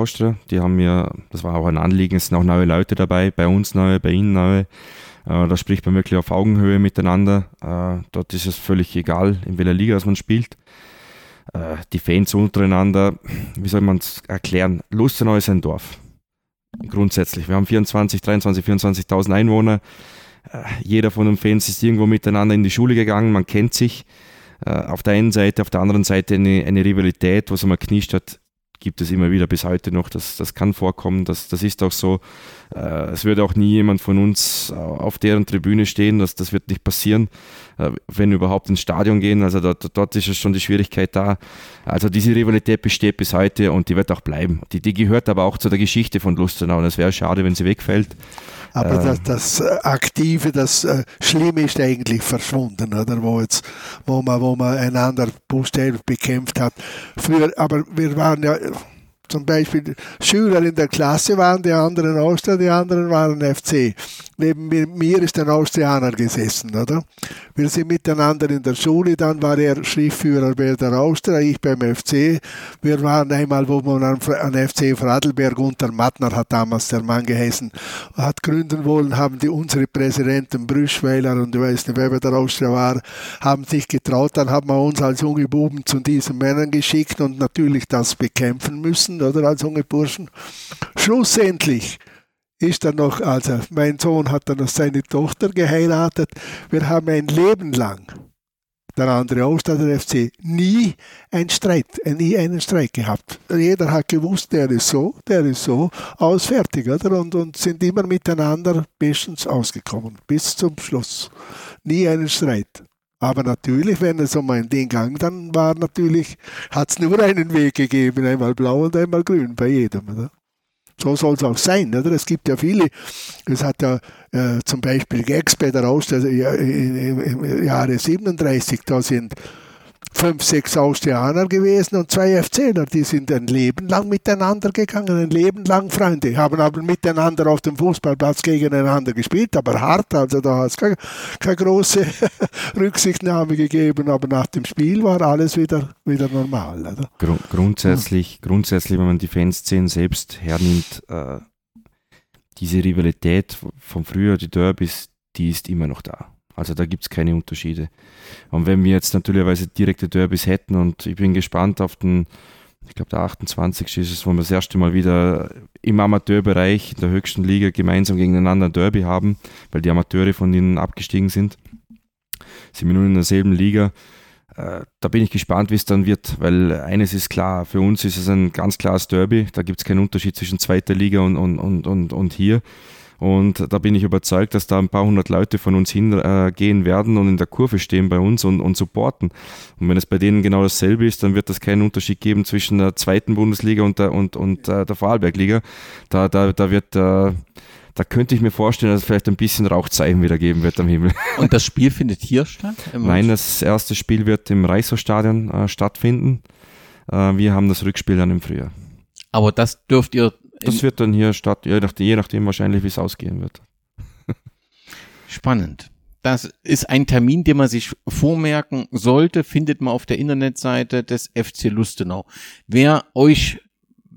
Die haben mir, das war auch ein Anliegen, es sind auch neue Leute dabei, bei uns neue, bei ihnen neue. Äh, da spricht man wirklich auf Augenhöhe miteinander. Äh, dort ist es völlig egal, in welcher Liga man spielt. Äh, die Fans untereinander, wie soll man es erklären? Lustenau ist ein Dorf. Grundsätzlich. Wir haben 24, 23, 24.000 Einwohner. Jeder von den Fans ist irgendwo miteinander in die Schule gegangen, man kennt sich. Auf der einen Seite, auf der anderen Seite eine, eine Rivalität, wo es einmal knischt hat, gibt es immer wieder bis heute noch. Das, das kann vorkommen, das, das ist auch so. Äh, es würde auch nie jemand von uns auf deren Tribüne stehen, das, das wird nicht passieren, äh, wenn überhaupt ins Stadion gehen. Also dort, dort ist schon die Schwierigkeit da. Also diese Rivalität besteht bis heute und die wird auch bleiben. Die, die gehört aber auch zu der Geschichte von Lustenau und es wäre schade, wenn sie wegfällt. Aber äh, das, das, äh, Aktive, das äh, Schlimme ist eigentlich verschwunden, oder? Wo, jetzt, wo, man, wo man einander buchstäblich bekämpft hat. Früher, aber wir waren ja zum Beispiel Schüler in der Klasse waren, die anderen Austria, die anderen waren FC. Neben mir ist ein Austrianer gesessen, oder? Wir sind miteinander in der Schule, dann war er Schriftführer bei der Austria, ich beim FC. Wir waren einmal, wo man an, FC Fradelberg unter Mattner hat damals der Mann geheißen, hat gründen wollen, haben die unsere Präsidenten Brüschweiler und ich weiß nicht, wer bei der Austria war, haben sich getraut, dann haben wir uns als junge Buben zu diesen Männern geschickt und natürlich das bekämpfen müssen oder als junge Burschen. Schlussendlich ist dann noch, also mein Sohn hat dann noch seine Tochter geheiratet. Wir haben ein Leben lang, der andere Ausstatter FC, nie einen Streit, nie einen Streit gehabt. Jeder hat gewusst, der ist so, der ist so, aus fertig, oder? Und, und sind immer miteinander bestens ausgekommen, bis zum Schluss. Nie einen Streit. Aber natürlich, wenn es um Ding ging, dann war natürlich, hat es nur einen Weg gegeben, einmal blau und einmal grün bei jedem. Oder? So soll es auch sein. Oder? Es gibt ja viele, es hat ja äh, zum Beispiel Gags bei der Austria im Jahre 37, da sind fünf, sechs Austrianer gewesen und zwei FCler. Die sind ein Leben lang miteinander gegangen, ein Leben lang Freunde. Haben aber miteinander auf dem Fußballplatz gegeneinander gespielt, aber hart. Also da hat es keine, keine große Rücksichtnahme gegeben. Aber nach dem Spiel war alles wieder, wieder normal. Oder? Grund, grundsätzlich, ja. grundsätzlich, wenn man die Fanszenen selbst hernimmt, äh, diese Rivalität von früher, die Derbys, die ist immer noch da. Also da gibt es keine Unterschiede. Und wenn wir jetzt natürlicherweise direkte Derbys hätten und ich bin gespannt auf den, ich glaube der 28. ist es, wo wir das erste Mal wieder im Amateurbereich in der höchsten Liga gemeinsam gegeneinander ein Derby haben, weil die Amateure von ihnen abgestiegen sind. Sind wir nun in derselben Liga. Äh, da bin ich gespannt, wie es dann wird, weil eines ist klar, für uns ist es ein ganz klares Derby. Da gibt es keinen Unterschied zwischen zweiter Liga und, und, und, und, und hier. Und da bin ich überzeugt, dass da ein paar hundert Leute von uns hingehen äh, werden und in der Kurve stehen bei uns und, und supporten. Und wenn es bei denen genau dasselbe ist, dann wird das keinen Unterschied geben zwischen der zweiten Bundesliga und der, und, und, äh, der Vorarlbergliga. Da, da, da wird äh, da könnte ich mir vorstellen, dass es vielleicht ein bisschen Rauchzeichen wieder geben wird am Himmel. Und das Spiel findet hier statt? Nein, das erste Spiel wird im Reichshofstadion äh, stattfinden. Äh, wir haben das Rückspiel dann im Frühjahr. Aber das dürft ihr das wird dann hier statt, je nachdem, je nachdem wahrscheinlich, wie es ausgehen wird. Spannend. Das ist ein Termin, den man sich vormerken sollte, findet man auf der Internetseite des FC Lustenau. Wer euch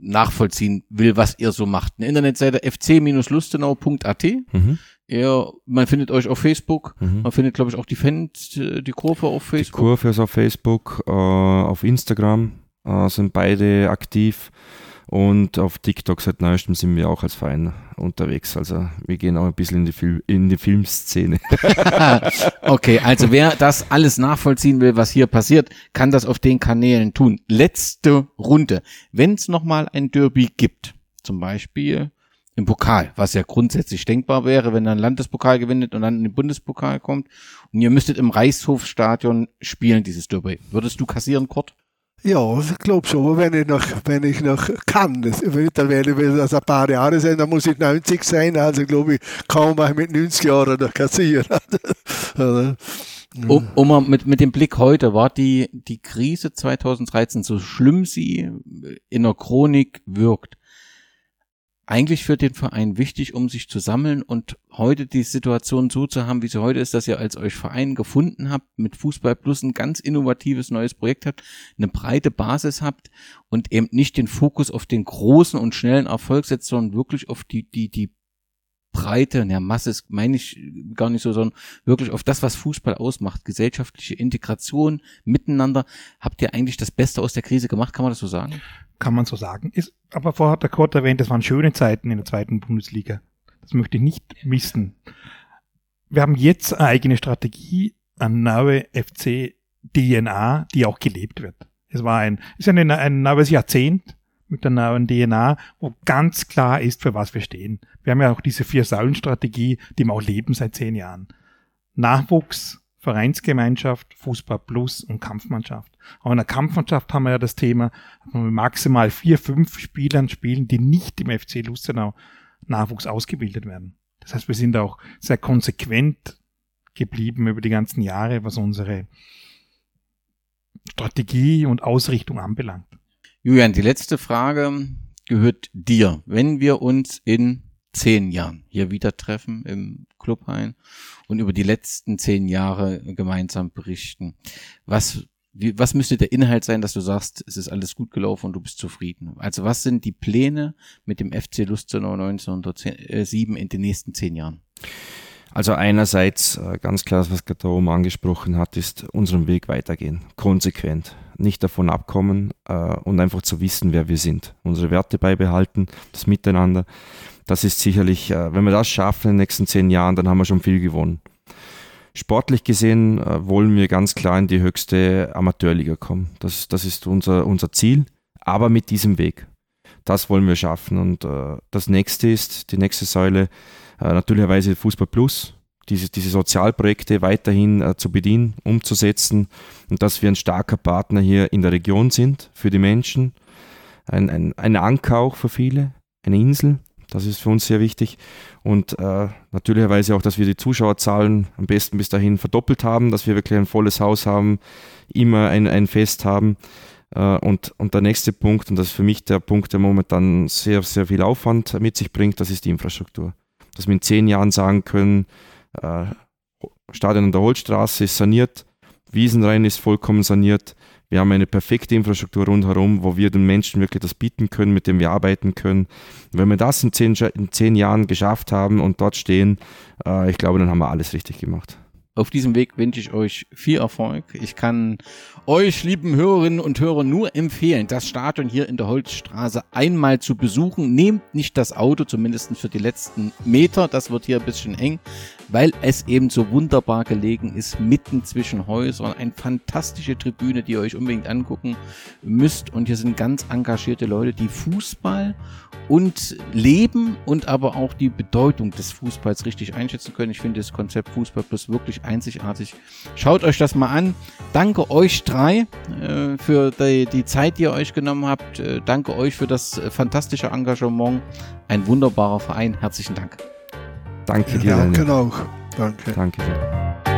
nachvollziehen will, was ihr so macht, eine Internetseite fc-lustenau.at. Mhm. Man findet euch auf Facebook. Mhm. Man findet, glaube ich, auch die Fans, die Kurve auf Facebook. Die Kurve ist auf Facebook, äh, auf Instagram äh, sind beide aktiv. Und auf TikTok seit neuestem sind wir auch als Verein unterwegs. Also wir gehen auch ein bisschen in die, Fil in die Filmszene. okay, also wer das alles nachvollziehen will, was hier passiert, kann das auf den Kanälen tun. Letzte Runde. Wenn es nochmal ein Derby gibt, zum Beispiel im Pokal, was ja grundsätzlich denkbar wäre, wenn dann Landespokal gewinnt und dann in den Bundespokal kommt und ihr müsstet im Reichshofstadion spielen, dieses Derby. Würdest du kassieren, Kurt? Ja, ich glaube schon, wenn ich noch, wenn ich noch kann. Das, dann werde ich das ein paar Jahre sein, dann muss ich 90 sein, also glaube ich, kaum mal mit 90 Jahren noch kassieren. um, um mit, mit dem Blick heute, war die, die Krise 2013, so schlimm sie in der Chronik wirkt, eigentlich für den Verein wichtig, um sich zu sammeln und heute die Situation so zu haben, wie sie heute ist, dass ihr als euch Verein gefunden habt, mit Fußball Plus ein ganz innovatives neues Projekt habt, eine breite Basis habt und eben nicht den Fokus auf den großen und schnellen Erfolg setzt, sondern wirklich auf die, die, die Breite, ja, Masse ist, meine ich gar nicht so, sondern wirklich auf das, was Fußball ausmacht, gesellschaftliche Integration, miteinander. Habt ihr eigentlich das Beste aus der Krise gemacht, kann man das so sagen? Kann man so sagen. Ist, aber vorher hat der Kurt erwähnt, das waren schöne Zeiten in der zweiten Bundesliga. Das möchte ich nicht missen. Wir haben jetzt eine eigene Strategie, eine neue FC DNA, die auch gelebt wird. Es war ein, ist ein, ein neues Jahrzehnt mit der neuen DNA, wo ganz klar ist, für was wir stehen. Wir haben ja auch diese Vier-Säulen-Strategie, die wir auch leben seit zehn Jahren. Nachwuchs, Vereinsgemeinschaft, Fußball Plus und Kampfmannschaft. Aber in der Kampfmannschaft haben wir ja das Thema, dass wir maximal vier, fünf Spielern spielen, die nicht im FC Lustenau Nachwuchs ausgebildet werden. Das heißt, wir sind auch sehr konsequent geblieben über die ganzen Jahre, was unsere Strategie und Ausrichtung anbelangt. Julian, die letzte Frage gehört dir. Wenn wir uns in zehn Jahren hier wieder treffen im Clubhain und über die letzten zehn Jahre gemeinsam berichten, was wie, was müsste der Inhalt sein, dass du sagst, es ist alles gut gelaufen und du bist zufrieden? Also was sind die Pläne mit dem FC Lustenau 1907 in den nächsten zehn Jahren? Also einerseits äh, ganz klar, was Gatom angesprochen hat, ist unseren Weg weitergehen, konsequent, nicht davon abkommen äh, und einfach zu wissen, wer wir sind, unsere Werte beibehalten, das Miteinander. Das ist sicherlich, äh, wenn wir das schaffen in den nächsten zehn Jahren, dann haben wir schon viel gewonnen. Sportlich gesehen wollen wir ganz klar in die höchste Amateurliga kommen. Das, das ist unser, unser Ziel, aber mit diesem Weg. Das wollen wir schaffen. Und das nächste ist, die nächste Säule, äh, natürlicherweise Fußball Plus, diese, diese Sozialprojekte weiterhin äh, zu bedienen, umzusetzen und dass wir ein starker Partner hier in der Region sind für die Menschen. Ein, ein, ein Anker auch für viele, eine Insel, das ist für uns sehr wichtig. Und äh, natürlicherweise auch, dass wir die Zuschauerzahlen am besten bis dahin verdoppelt haben, dass wir wirklich ein volles Haus haben, immer ein, ein Fest haben. Äh, und, und der nächste Punkt, und das ist für mich der Punkt, der momentan sehr, sehr viel Aufwand mit sich bringt, das ist die Infrastruktur dass wir in zehn Jahren sagen können, äh, Stadion an der Holzstraße ist saniert, Wiesenrhein ist vollkommen saniert, wir haben eine perfekte Infrastruktur rundherum, wo wir den Menschen wirklich das bieten können, mit dem wir arbeiten können. wenn wir das in zehn, in zehn Jahren geschafft haben und dort stehen, äh, ich glaube, dann haben wir alles richtig gemacht. Auf diesem Weg wünsche ich euch viel Erfolg. Ich kann euch, lieben Hörerinnen und Hörer, nur empfehlen, das Stadion hier in der Holzstraße einmal zu besuchen. Nehmt nicht das Auto, zumindest für die letzten Meter. Das wird hier ein bisschen eng, weil es eben so wunderbar gelegen ist, mitten zwischen Häusern. Eine fantastische Tribüne, die ihr euch unbedingt angucken müsst. Und hier sind ganz engagierte Leute, die Fußball und Leben und aber auch die Bedeutung des Fußballs richtig einschätzen können. Ich finde das Konzept Fußball Plus wirklich einzigartig. Schaut euch das mal an. Danke euch drei äh, für die, die, Zeit, die ihr euch genommen habt. Äh, danke euch für das äh, fantastische Engagement. Ein wunderbarer Verein. Herzlichen Dank. Danke dir. Danke auch. Danke. Danke dir.